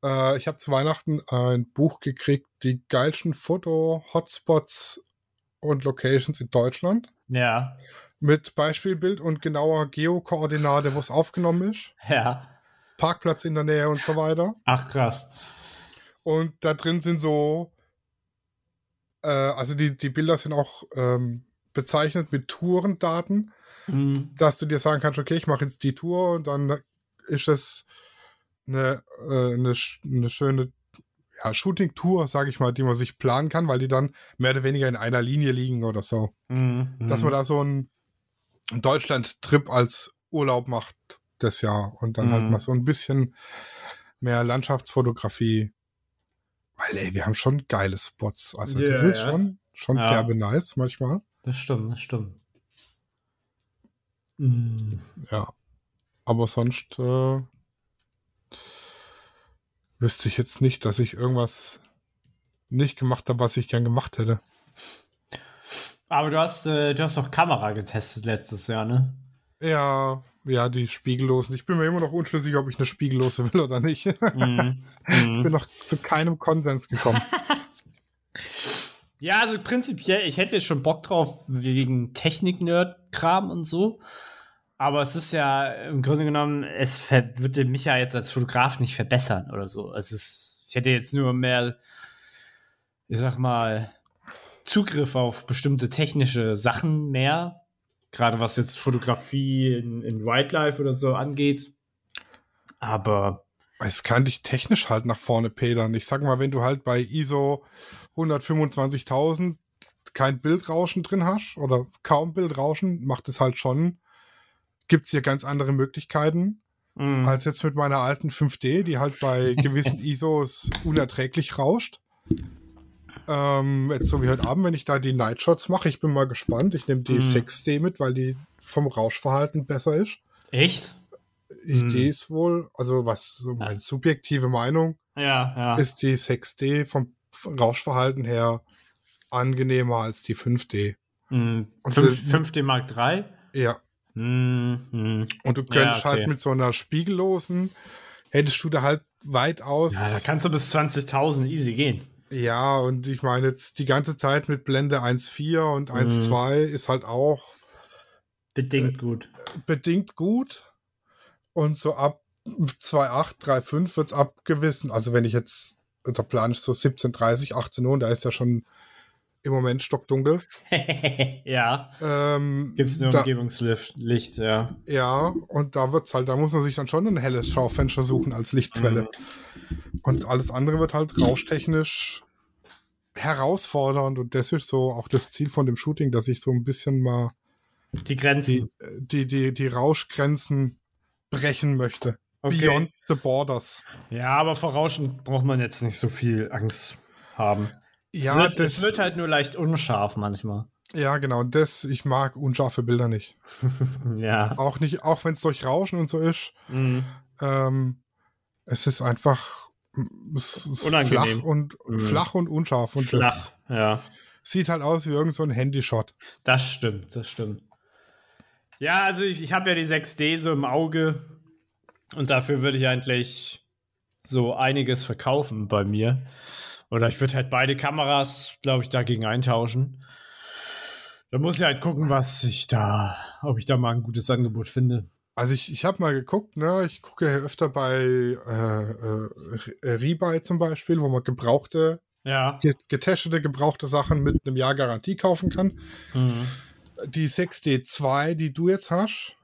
Speaker 2: Äh, ich habe zu Weihnachten ein Buch gekriegt, die geilsten Foto-Hotspots und Locations in Deutschland.
Speaker 3: Ja,
Speaker 2: Mit Beispielbild und genauer Geokoordinate, wo es aufgenommen ist.
Speaker 3: ja.
Speaker 2: Parkplatz in der Nähe und so weiter.
Speaker 3: Ach, krass.
Speaker 2: Und da drin sind so, äh, also die, die Bilder sind auch ähm, bezeichnet mit Tourendaten,
Speaker 3: Mhm.
Speaker 2: dass du dir sagen kannst, okay, ich mache jetzt die Tour und dann ist es eine, äh, eine, sch- eine schöne ja, Shooting-Tour, sage ich mal, die man sich planen kann, weil die dann mehr oder weniger in einer Linie liegen oder so.
Speaker 3: Mhm.
Speaker 2: Dass man da so einen Deutschland-Trip als Urlaub macht das Jahr und dann halt
Speaker 3: Mhm.
Speaker 2: mal so ein bisschen mehr Landschaftsfotografie. Weil, ey, wir haben schon geile Spots. Also,
Speaker 3: Ja,
Speaker 2: das ist
Speaker 3: ja.
Speaker 2: schon, schon
Speaker 3: Ja.
Speaker 2: derbe nice manchmal.
Speaker 3: Das stimmt, das stimmt. Mhm.
Speaker 2: Ja. Aber sonst äh, wüsste ich jetzt nicht, dass ich irgendwas nicht gemacht habe, was ich gern gemacht hätte.
Speaker 3: Aber du hast, äh, du hast doch Kamera getestet letztes Jahr, ne?
Speaker 2: Ja, ja, die Spiegellosen. Ich bin mir immer noch unschlüssig, ob ich eine Spiegellose will oder nicht. Ich
Speaker 3: Mhm.
Speaker 2: bin
Speaker 3: Mhm.
Speaker 2: noch zu keinem Konsens gekommen.
Speaker 3: Ja, also prinzipiell, ich hätte schon Bock drauf wegen Technik-Nerd-Kram und so. Aber es ist ja im Grunde genommen, es würde mich ja jetzt als Fotograf nicht verbessern oder so. Es ist, ich hätte jetzt nur mehr, ich sag mal, Zugriff auf bestimmte technische Sachen mehr. Gerade was jetzt Fotografie in, in Wildlife oder so angeht. Aber
Speaker 2: Es kann dich technisch halt nach vorne pedern. Ich sag mal, wenn du halt bei ISO 125.000 kein Bildrauschen drin hast oder kaum Bildrauschen, macht es halt schon, gibt es hier ganz andere Möglichkeiten
Speaker 3: mh,
Speaker 2: als jetzt mit meiner alten 5D, die halt bei gewissen ISOs unerträglich rauscht. Ähm, jetzt so wie heute Abend, wenn ich da die Nightshots mache, ich bin mal gespannt. Ich nehme die
Speaker 3: Mhm.
Speaker 2: 6D mit, weil die vom Rauschverhalten besser ist.
Speaker 3: echt?
Speaker 2: Ich,
Speaker 3: Mhm.
Speaker 2: Die ist wohl, also was so meine subjektive Meinung,
Speaker 3: Ja, ja.
Speaker 2: ist die 6D vom Rauschverhalten her angenehmer als die 5D.
Speaker 3: Mh,
Speaker 2: Und
Speaker 3: fünf-
Speaker 2: das-
Speaker 3: 5D Mark III?
Speaker 2: Ja.
Speaker 3: Mhm.
Speaker 2: Und du
Speaker 3: Ja,
Speaker 2: könntest
Speaker 3: okay.
Speaker 2: halt mit so einer spiegellosen, hättest du da halt weitaus.
Speaker 3: Ja, da kannst du bis 20.000 easy gehen.
Speaker 2: Ja, und ich meine jetzt die ganze Zeit mit Blende 1.4 und
Speaker 3: Mhm.
Speaker 2: 1.2 ist halt auch
Speaker 3: Bedingt gut.
Speaker 2: bedingt gut. Und so ab 2.8, 3.5 wird es abgewissen. Also wenn ich jetzt, der Plan ist so 17.30, 18 Uhr, und da ist ja schon im Moment stockdunkel.
Speaker 3: ja.
Speaker 2: Ähm,
Speaker 3: Gibt es nur
Speaker 2: da,
Speaker 3: Umgebungslicht, Licht, ja.
Speaker 2: Ja, und da wird's halt, da muss man sich dann schon ein helles Schaufenster suchen als Lichtquelle.
Speaker 3: Mhm.
Speaker 2: Und alles andere wird halt rauschtechnisch herausfordernd und das ist so auch das Ziel von dem Shooting, dass ich so ein bisschen mal
Speaker 3: Die
Speaker 2: die,
Speaker 3: Grenzen.
Speaker 2: die, die, die Rauschgrenzen brechen möchte.
Speaker 3: Okay.
Speaker 2: Beyond the Borders.
Speaker 3: Ja, aber vor Rauschen braucht man jetzt nicht so viel Angst haben.
Speaker 2: Ja,
Speaker 3: es, wird,
Speaker 2: das,
Speaker 3: es wird halt nur leicht unscharf manchmal.
Speaker 2: ja, genau. Das, ich mag unscharfe Bilder nicht.
Speaker 3: ja.
Speaker 2: Auch nicht, auch wenn es durch Rauschen und so ist.
Speaker 3: Mhm.
Speaker 2: Ähm, es ist einfach es ist
Speaker 3: Unangenehm.
Speaker 2: flach und
Speaker 3: Mhm.
Speaker 2: flach und unscharf und
Speaker 3: Flach.
Speaker 2: das
Speaker 3: Ja.
Speaker 2: sieht halt aus wie irgend so ein Handyshot.
Speaker 3: Das stimmt, das stimmt. Ja, also ich, ich habe ja die 6D so im Auge und dafür würde ich eigentlich so einiges verkaufen bei mir. Oder ich würde halt beide Kameras, glaube ich, dagegen eintauschen. Da muss ich halt gucken, was ich da, ob ich da mal ein gutes Angebot finde.
Speaker 2: Also ich, ich habe mal geguckt, ne? Ich gucke ja öfter bei äh, äh, Rebuy zum Beispiel, wo man gebrauchte,
Speaker 3: Ja.
Speaker 2: getestete, gebrauchte Sachen mit einem Jahr Garantie kaufen kann.
Speaker 3: Mhm.
Speaker 2: Die 6D2, die du jetzt hast,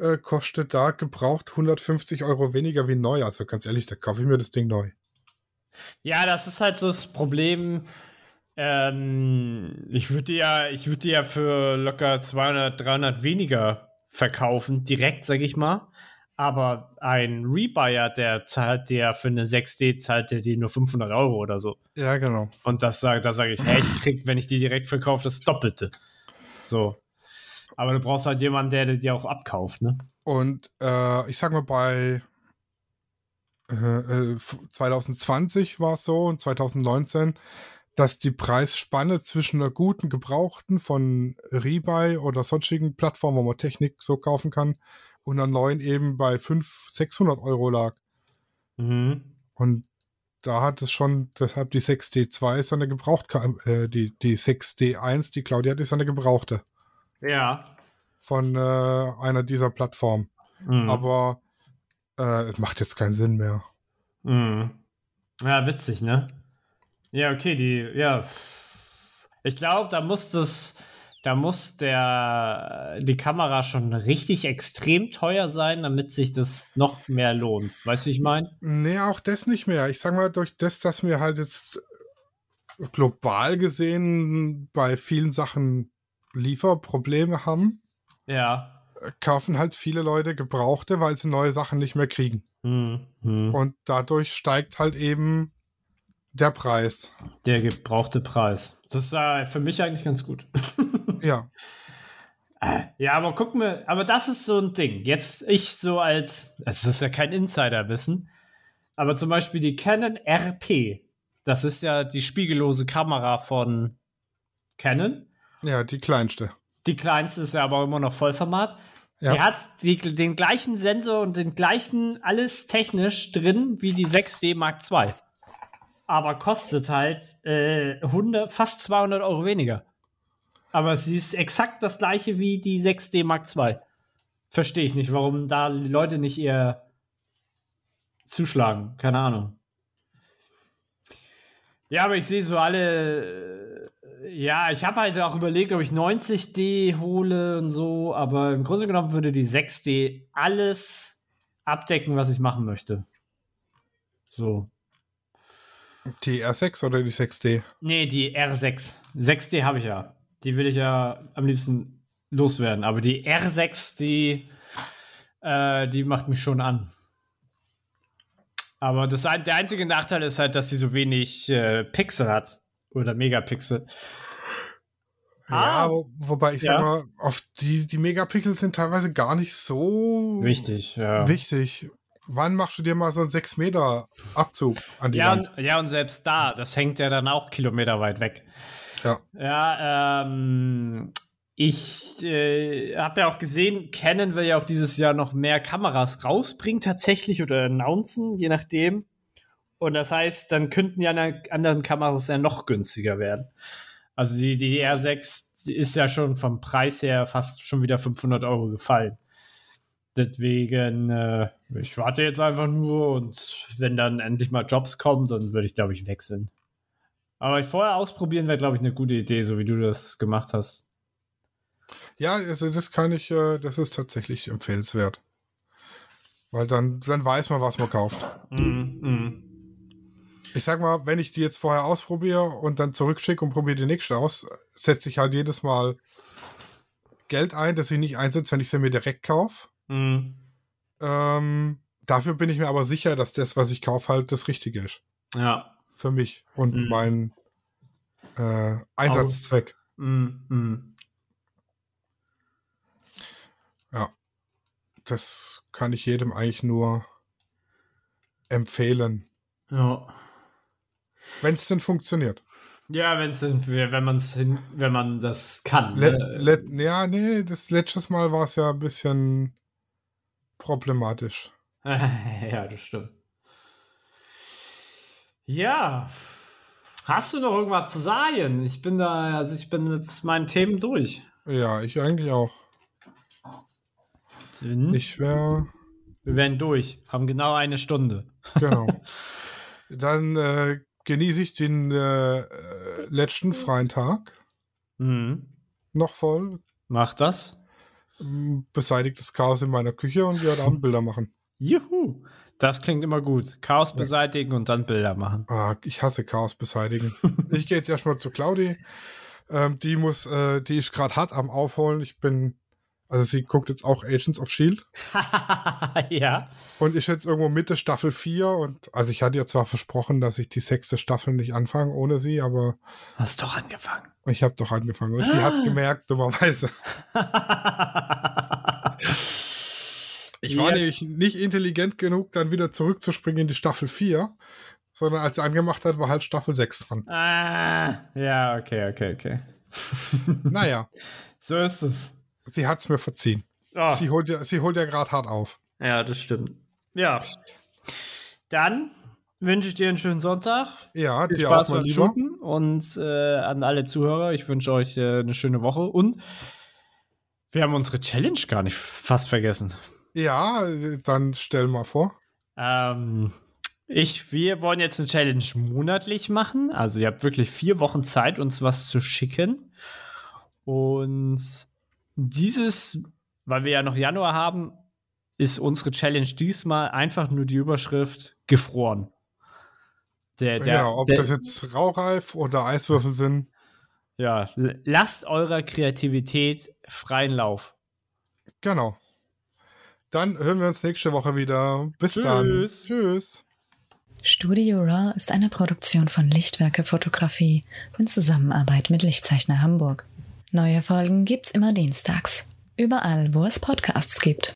Speaker 2: äh, kostet da gebraucht 150 Euro weniger wie neu. Also ganz ehrlich, da kaufe ich mir das Ding neu.
Speaker 3: Ja, das ist halt so das Problem. Ähm, ich würde ja, ich würde ja für locker 200, 300 weniger verkaufen, direkt, sag ich mal. Aber ein Rebuyer, der zahlt der für eine 6D, zahlt der die nur 500 Euro oder so.
Speaker 2: Ja, genau.
Speaker 3: Und das sage da sage ich, hey, ich krieg, wenn ich die direkt verkaufe, das Doppelte. So. Aber du brauchst halt jemanden, der die dir auch abkauft, ne?
Speaker 2: Und äh, ich sag mal, bei äh, äh, 2020 war es so und 2019, dass die Preisspanne zwischen einer guten Gebrauchten von Rebuy oder sonstigen Plattformen, wo man Technik so kaufen kann, und einer neuen eben bei 500, 600 Euro lag.
Speaker 3: Mhm.
Speaker 2: Und da hat es schon, deshalb die 6D2 ist eine gebrauchte, äh, die, die 6D1, die Claudia hat, ist eine gebrauchte
Speaker 3: Ja.
Speaker 2: von äh, einer dieser Plattformen.
Speaker 3: Mhm.
Speaker 2: Aber äh, macht jetzt keinen Sinn mehr.
Speaker 3: Mhm. Ja, witzig, ne? Ja, okay, die, ja. Ich glaube, da muss das, da muss der, die Kamera schon richtig extrem teuer sein, damit sich das noch mehr lohnt. Weißt du, wie ich meine?
Speaker 2: Nee, auch das nicht mehr. Ich sag mal, durch das, dass wir halt jetzt global gesehen bei vielen Sachen Lieferprobleme haben,
Speaker 3: Ja.
Speaker 2: Kaufen halt viele Leute Gebrauchte, weil sie neue Sachen nicht mehr kriegen.
Speaker 3: Mhm.
Speaker 2: Und dadurch steigt halt eben der Preis.
Speaker 3: Der gebrauchte Preis. Das ist äh, für mich eigentlich ganz gut.
Speaker 2: Ja.
Speaker 3: Ja, aber guck mir, aber das ist so ein Ding. Jetzt ich so als, es ist ja kein Insiderwissen, aber zum Beispiel die Canon RP, das ist ja die spiegellose Kamera von Canon.
Speaker 2: Ja, die kleinste.
Speaker 3: Die kleinste ist ja aber immer noch Vollformat.
Speaker 2: Ja.
Speaker 3: Die hat die, den gleichen Sensor und den gleichen alles technisch drin wie die 6D Mark II. Aber kostet halt äh, 100, fast 200 Euro weniger. Aber sie ist exakt das gleiche wie die 6D Mark II. Verstehe ich nicht, warum da Leute nicht eher zuschlagen. Keine Ahnung. Ja, aber ich sehe so alle. Ja, ich habe halt auch überlegt, ob ich 90D hole und so, aber im Grunde genommen würde die 6D alles abdecken, was ich machen möchte. So.
Speaker 2: Die R6 oder die 6D?
Speaker 3: Nee, die R6. 6D habe ich ja. Die will ich ja am liebsten loswerden. Aber die R6, die, äh, die macht mich schon an. Aber das, der einzige Nachteil ist halt, dass sie so wenig äh, Pixel hat. Oder Megapixel. Ah.
Speaker 2: Ja, wo, wobei ich
Speaker 3: Ja.
Speaker 2: sag mal, auf die, die Megapixel sind teilweise gar nicht so
Speaker 3: Wichtig, ja.
Speaker 2: wichtig. Wann machst du dir mal so einen 6 Meter Abzug an die
Speaker 3: Ja
Speaker 2: Wand?
Speaker 3: und, ja, und selbst da, das hängt ja dann auch Kilometer weit weg.
Speaker 2: Ja.
Speaker 3: Ja, ähm, ich äh, habe ja auch gesehen, Canon will ja auch dieses Jahr noch mehr Kameras rausbringen, tatsächlich, oder announcen, je nachdem. Und das heißt, dann könnten die anderen anderen Kameras ja noch günstiger werden. Also die, die R6 die ist ja schon vom Preis her fast schon wieder 500 Euro gefallen. Deswegen, äh, ich warte jetzt einfach nur und wenn dann endlich mal Jobs kommen, dann würde ich, glaube ich, wechseln. Aber ich vorher ausprobieren wäre, glaube ich, eine gute Idee, so wie du das gemacht hast.
Speaker 2: Ja, also das kann ich, äh, das ist tatsächlich empfehlenswert. Weil dann, dann weiß man, was man kauft.
Speaker 3: Mhm, mhm.
Speaker 2: Ich sag mal, wenn ich die jetzt vorher ausprobiere und dann zurückschicke und probiere die nächste aus, setze ich halt jedes Mal Geld ein, das ich nicht einsetze, wenn ich sie mir direkt kaufe.
Speaker 3: Mhm.
Speaker 2: Ähm, dafür bin ich mir aber sicher, dass das, was ich kaufe, halt das Richtige ist.
Speaker 3: Ja.
Speaker 2: Für mich und
Speaker 3: Mhm.
Speaker 2: meinen äh, Einsatzzweck.
Speaker 3: Mhm, mhm.
Speaker 2: Das kann ich jedem eigentlich nur empfehlen.
Speaker 3: Ja.
Speaker 2: Wenn es denn funktioniert.
Speaker 3: Ja, wenn's, wenn man's hin, wenn man das kann. Ne?
Speaker 2: le ja, nee, das letztes Mal war es ja ein bisschen problematisch.
Speaker 3: ja, das stimmt. Ja. Hast du noch irgendwas zu sagen? Ich bin da, also ich bin mit meinen Themen durch.
Speaker 2: Ja, ich eigentlich auch.
Speaker 3: Dann,
Speaker 2: Ich wäre,
Speaker 3: wir werden durch. Haben genau eine Stunde.
Speaker 2: genau. Dann äh, genieße ich den äh, äh, letzten freien Tag
Speaker 3: Mhm.
Speaker 2: noch voll,
Speaker 3: Mach das.
Speaker 2: m, beseitigt das Chaos in meiner Küche und werde Abend Bilder machen.
Speaker 3: Juhu. Das klingt immer gut. Chaos beseitigen und dann Bilder machen.
Speaker 2: Ah, ich hasse Chaos beseitigen. ich gehe jetzt erstmal zu Claudi. Ähm, die muss, äh, die ist gerade hart am Aufholen. Ich bin, also sie guckt jetzt auch Agents of Shield
Speaker 3: ja.
Speaker 2: und ich jetzt irgendwo Mitte Staffel 4 und also ich hatte ja zwar versprochen, dass ich die sechste Staffel nicht anfange ohne sie, aber
Speaker 3: Hast doch angefangen.
Speaker 2: ich habe doch angefangen und sie hat es gemerkt, dummerweise. Ich war
Speaker 3: Ja.
Speaker 2: nämlich nicht intelligent genug, dann wieder zurückzuspringen in die Staffel 4, sondern als sie angemacht hat, war halt Staffel 6 dran.
Speaker 3: ah, ja, okay, okay, okay.
Speaker 2: Naja,
Speaker 3: So ist es.
Speaker 2: Sie hat es mir verziehen.
Speaker 3: Oh,
Speaker 2: Sie holt ja, sie holt ja gerade hart auf.
Speaker 3: ja, das stimmt. Ja. Dann wünsche ich dir einen schönen Sonntag.
Speaker 2: Ja,
Speaker 3: Viel
Speaker 2: dir
Speaker 3: Spaß
Speaker 2: auch
Speaker 3: beim
Speaker 2: lieber.
Speaker 3: Shooten und äh, an alle Zuhörer, ich wünsche euch äh, eine schöne Woche und wir haben unsere Challenge gar nicht fast vergessen.
Speaker 2: Ja, dann stell mal vor.
Speaker 3: Ähm, ich, wir wollen jetzt eine Challenge monatlich machen. Also ihr habt wirklich vier Wochen Zeit, uns was zu schicken. Und dieses, weil wir ja noch Januar haben, ist unsere Challenge diesmal einfach nur die Überschrift gefroren. Der, der,
Speaker 2: ja, ob
Speaker 3: der,
Speaker 2: das jetzt Raureif oder Eiswürfel sind.
Speaker 3: ja, lasst eurer Kreativität freien Lauf.
Speaker 2: Genau. Dann hören wir uns nächste Woche wieder. Bis
Speaker 3: Tschüss.
Speaker 2: dann. Tschüss.
Speaker 1: Studio Raw ist eine Produktion von Lichtwerke Fotografie in Zusammenarbeit mit Lichtzeichner Hamburg. Neue Folgen gibt's immer dienstags. Überall, wo es Podcasts gibt.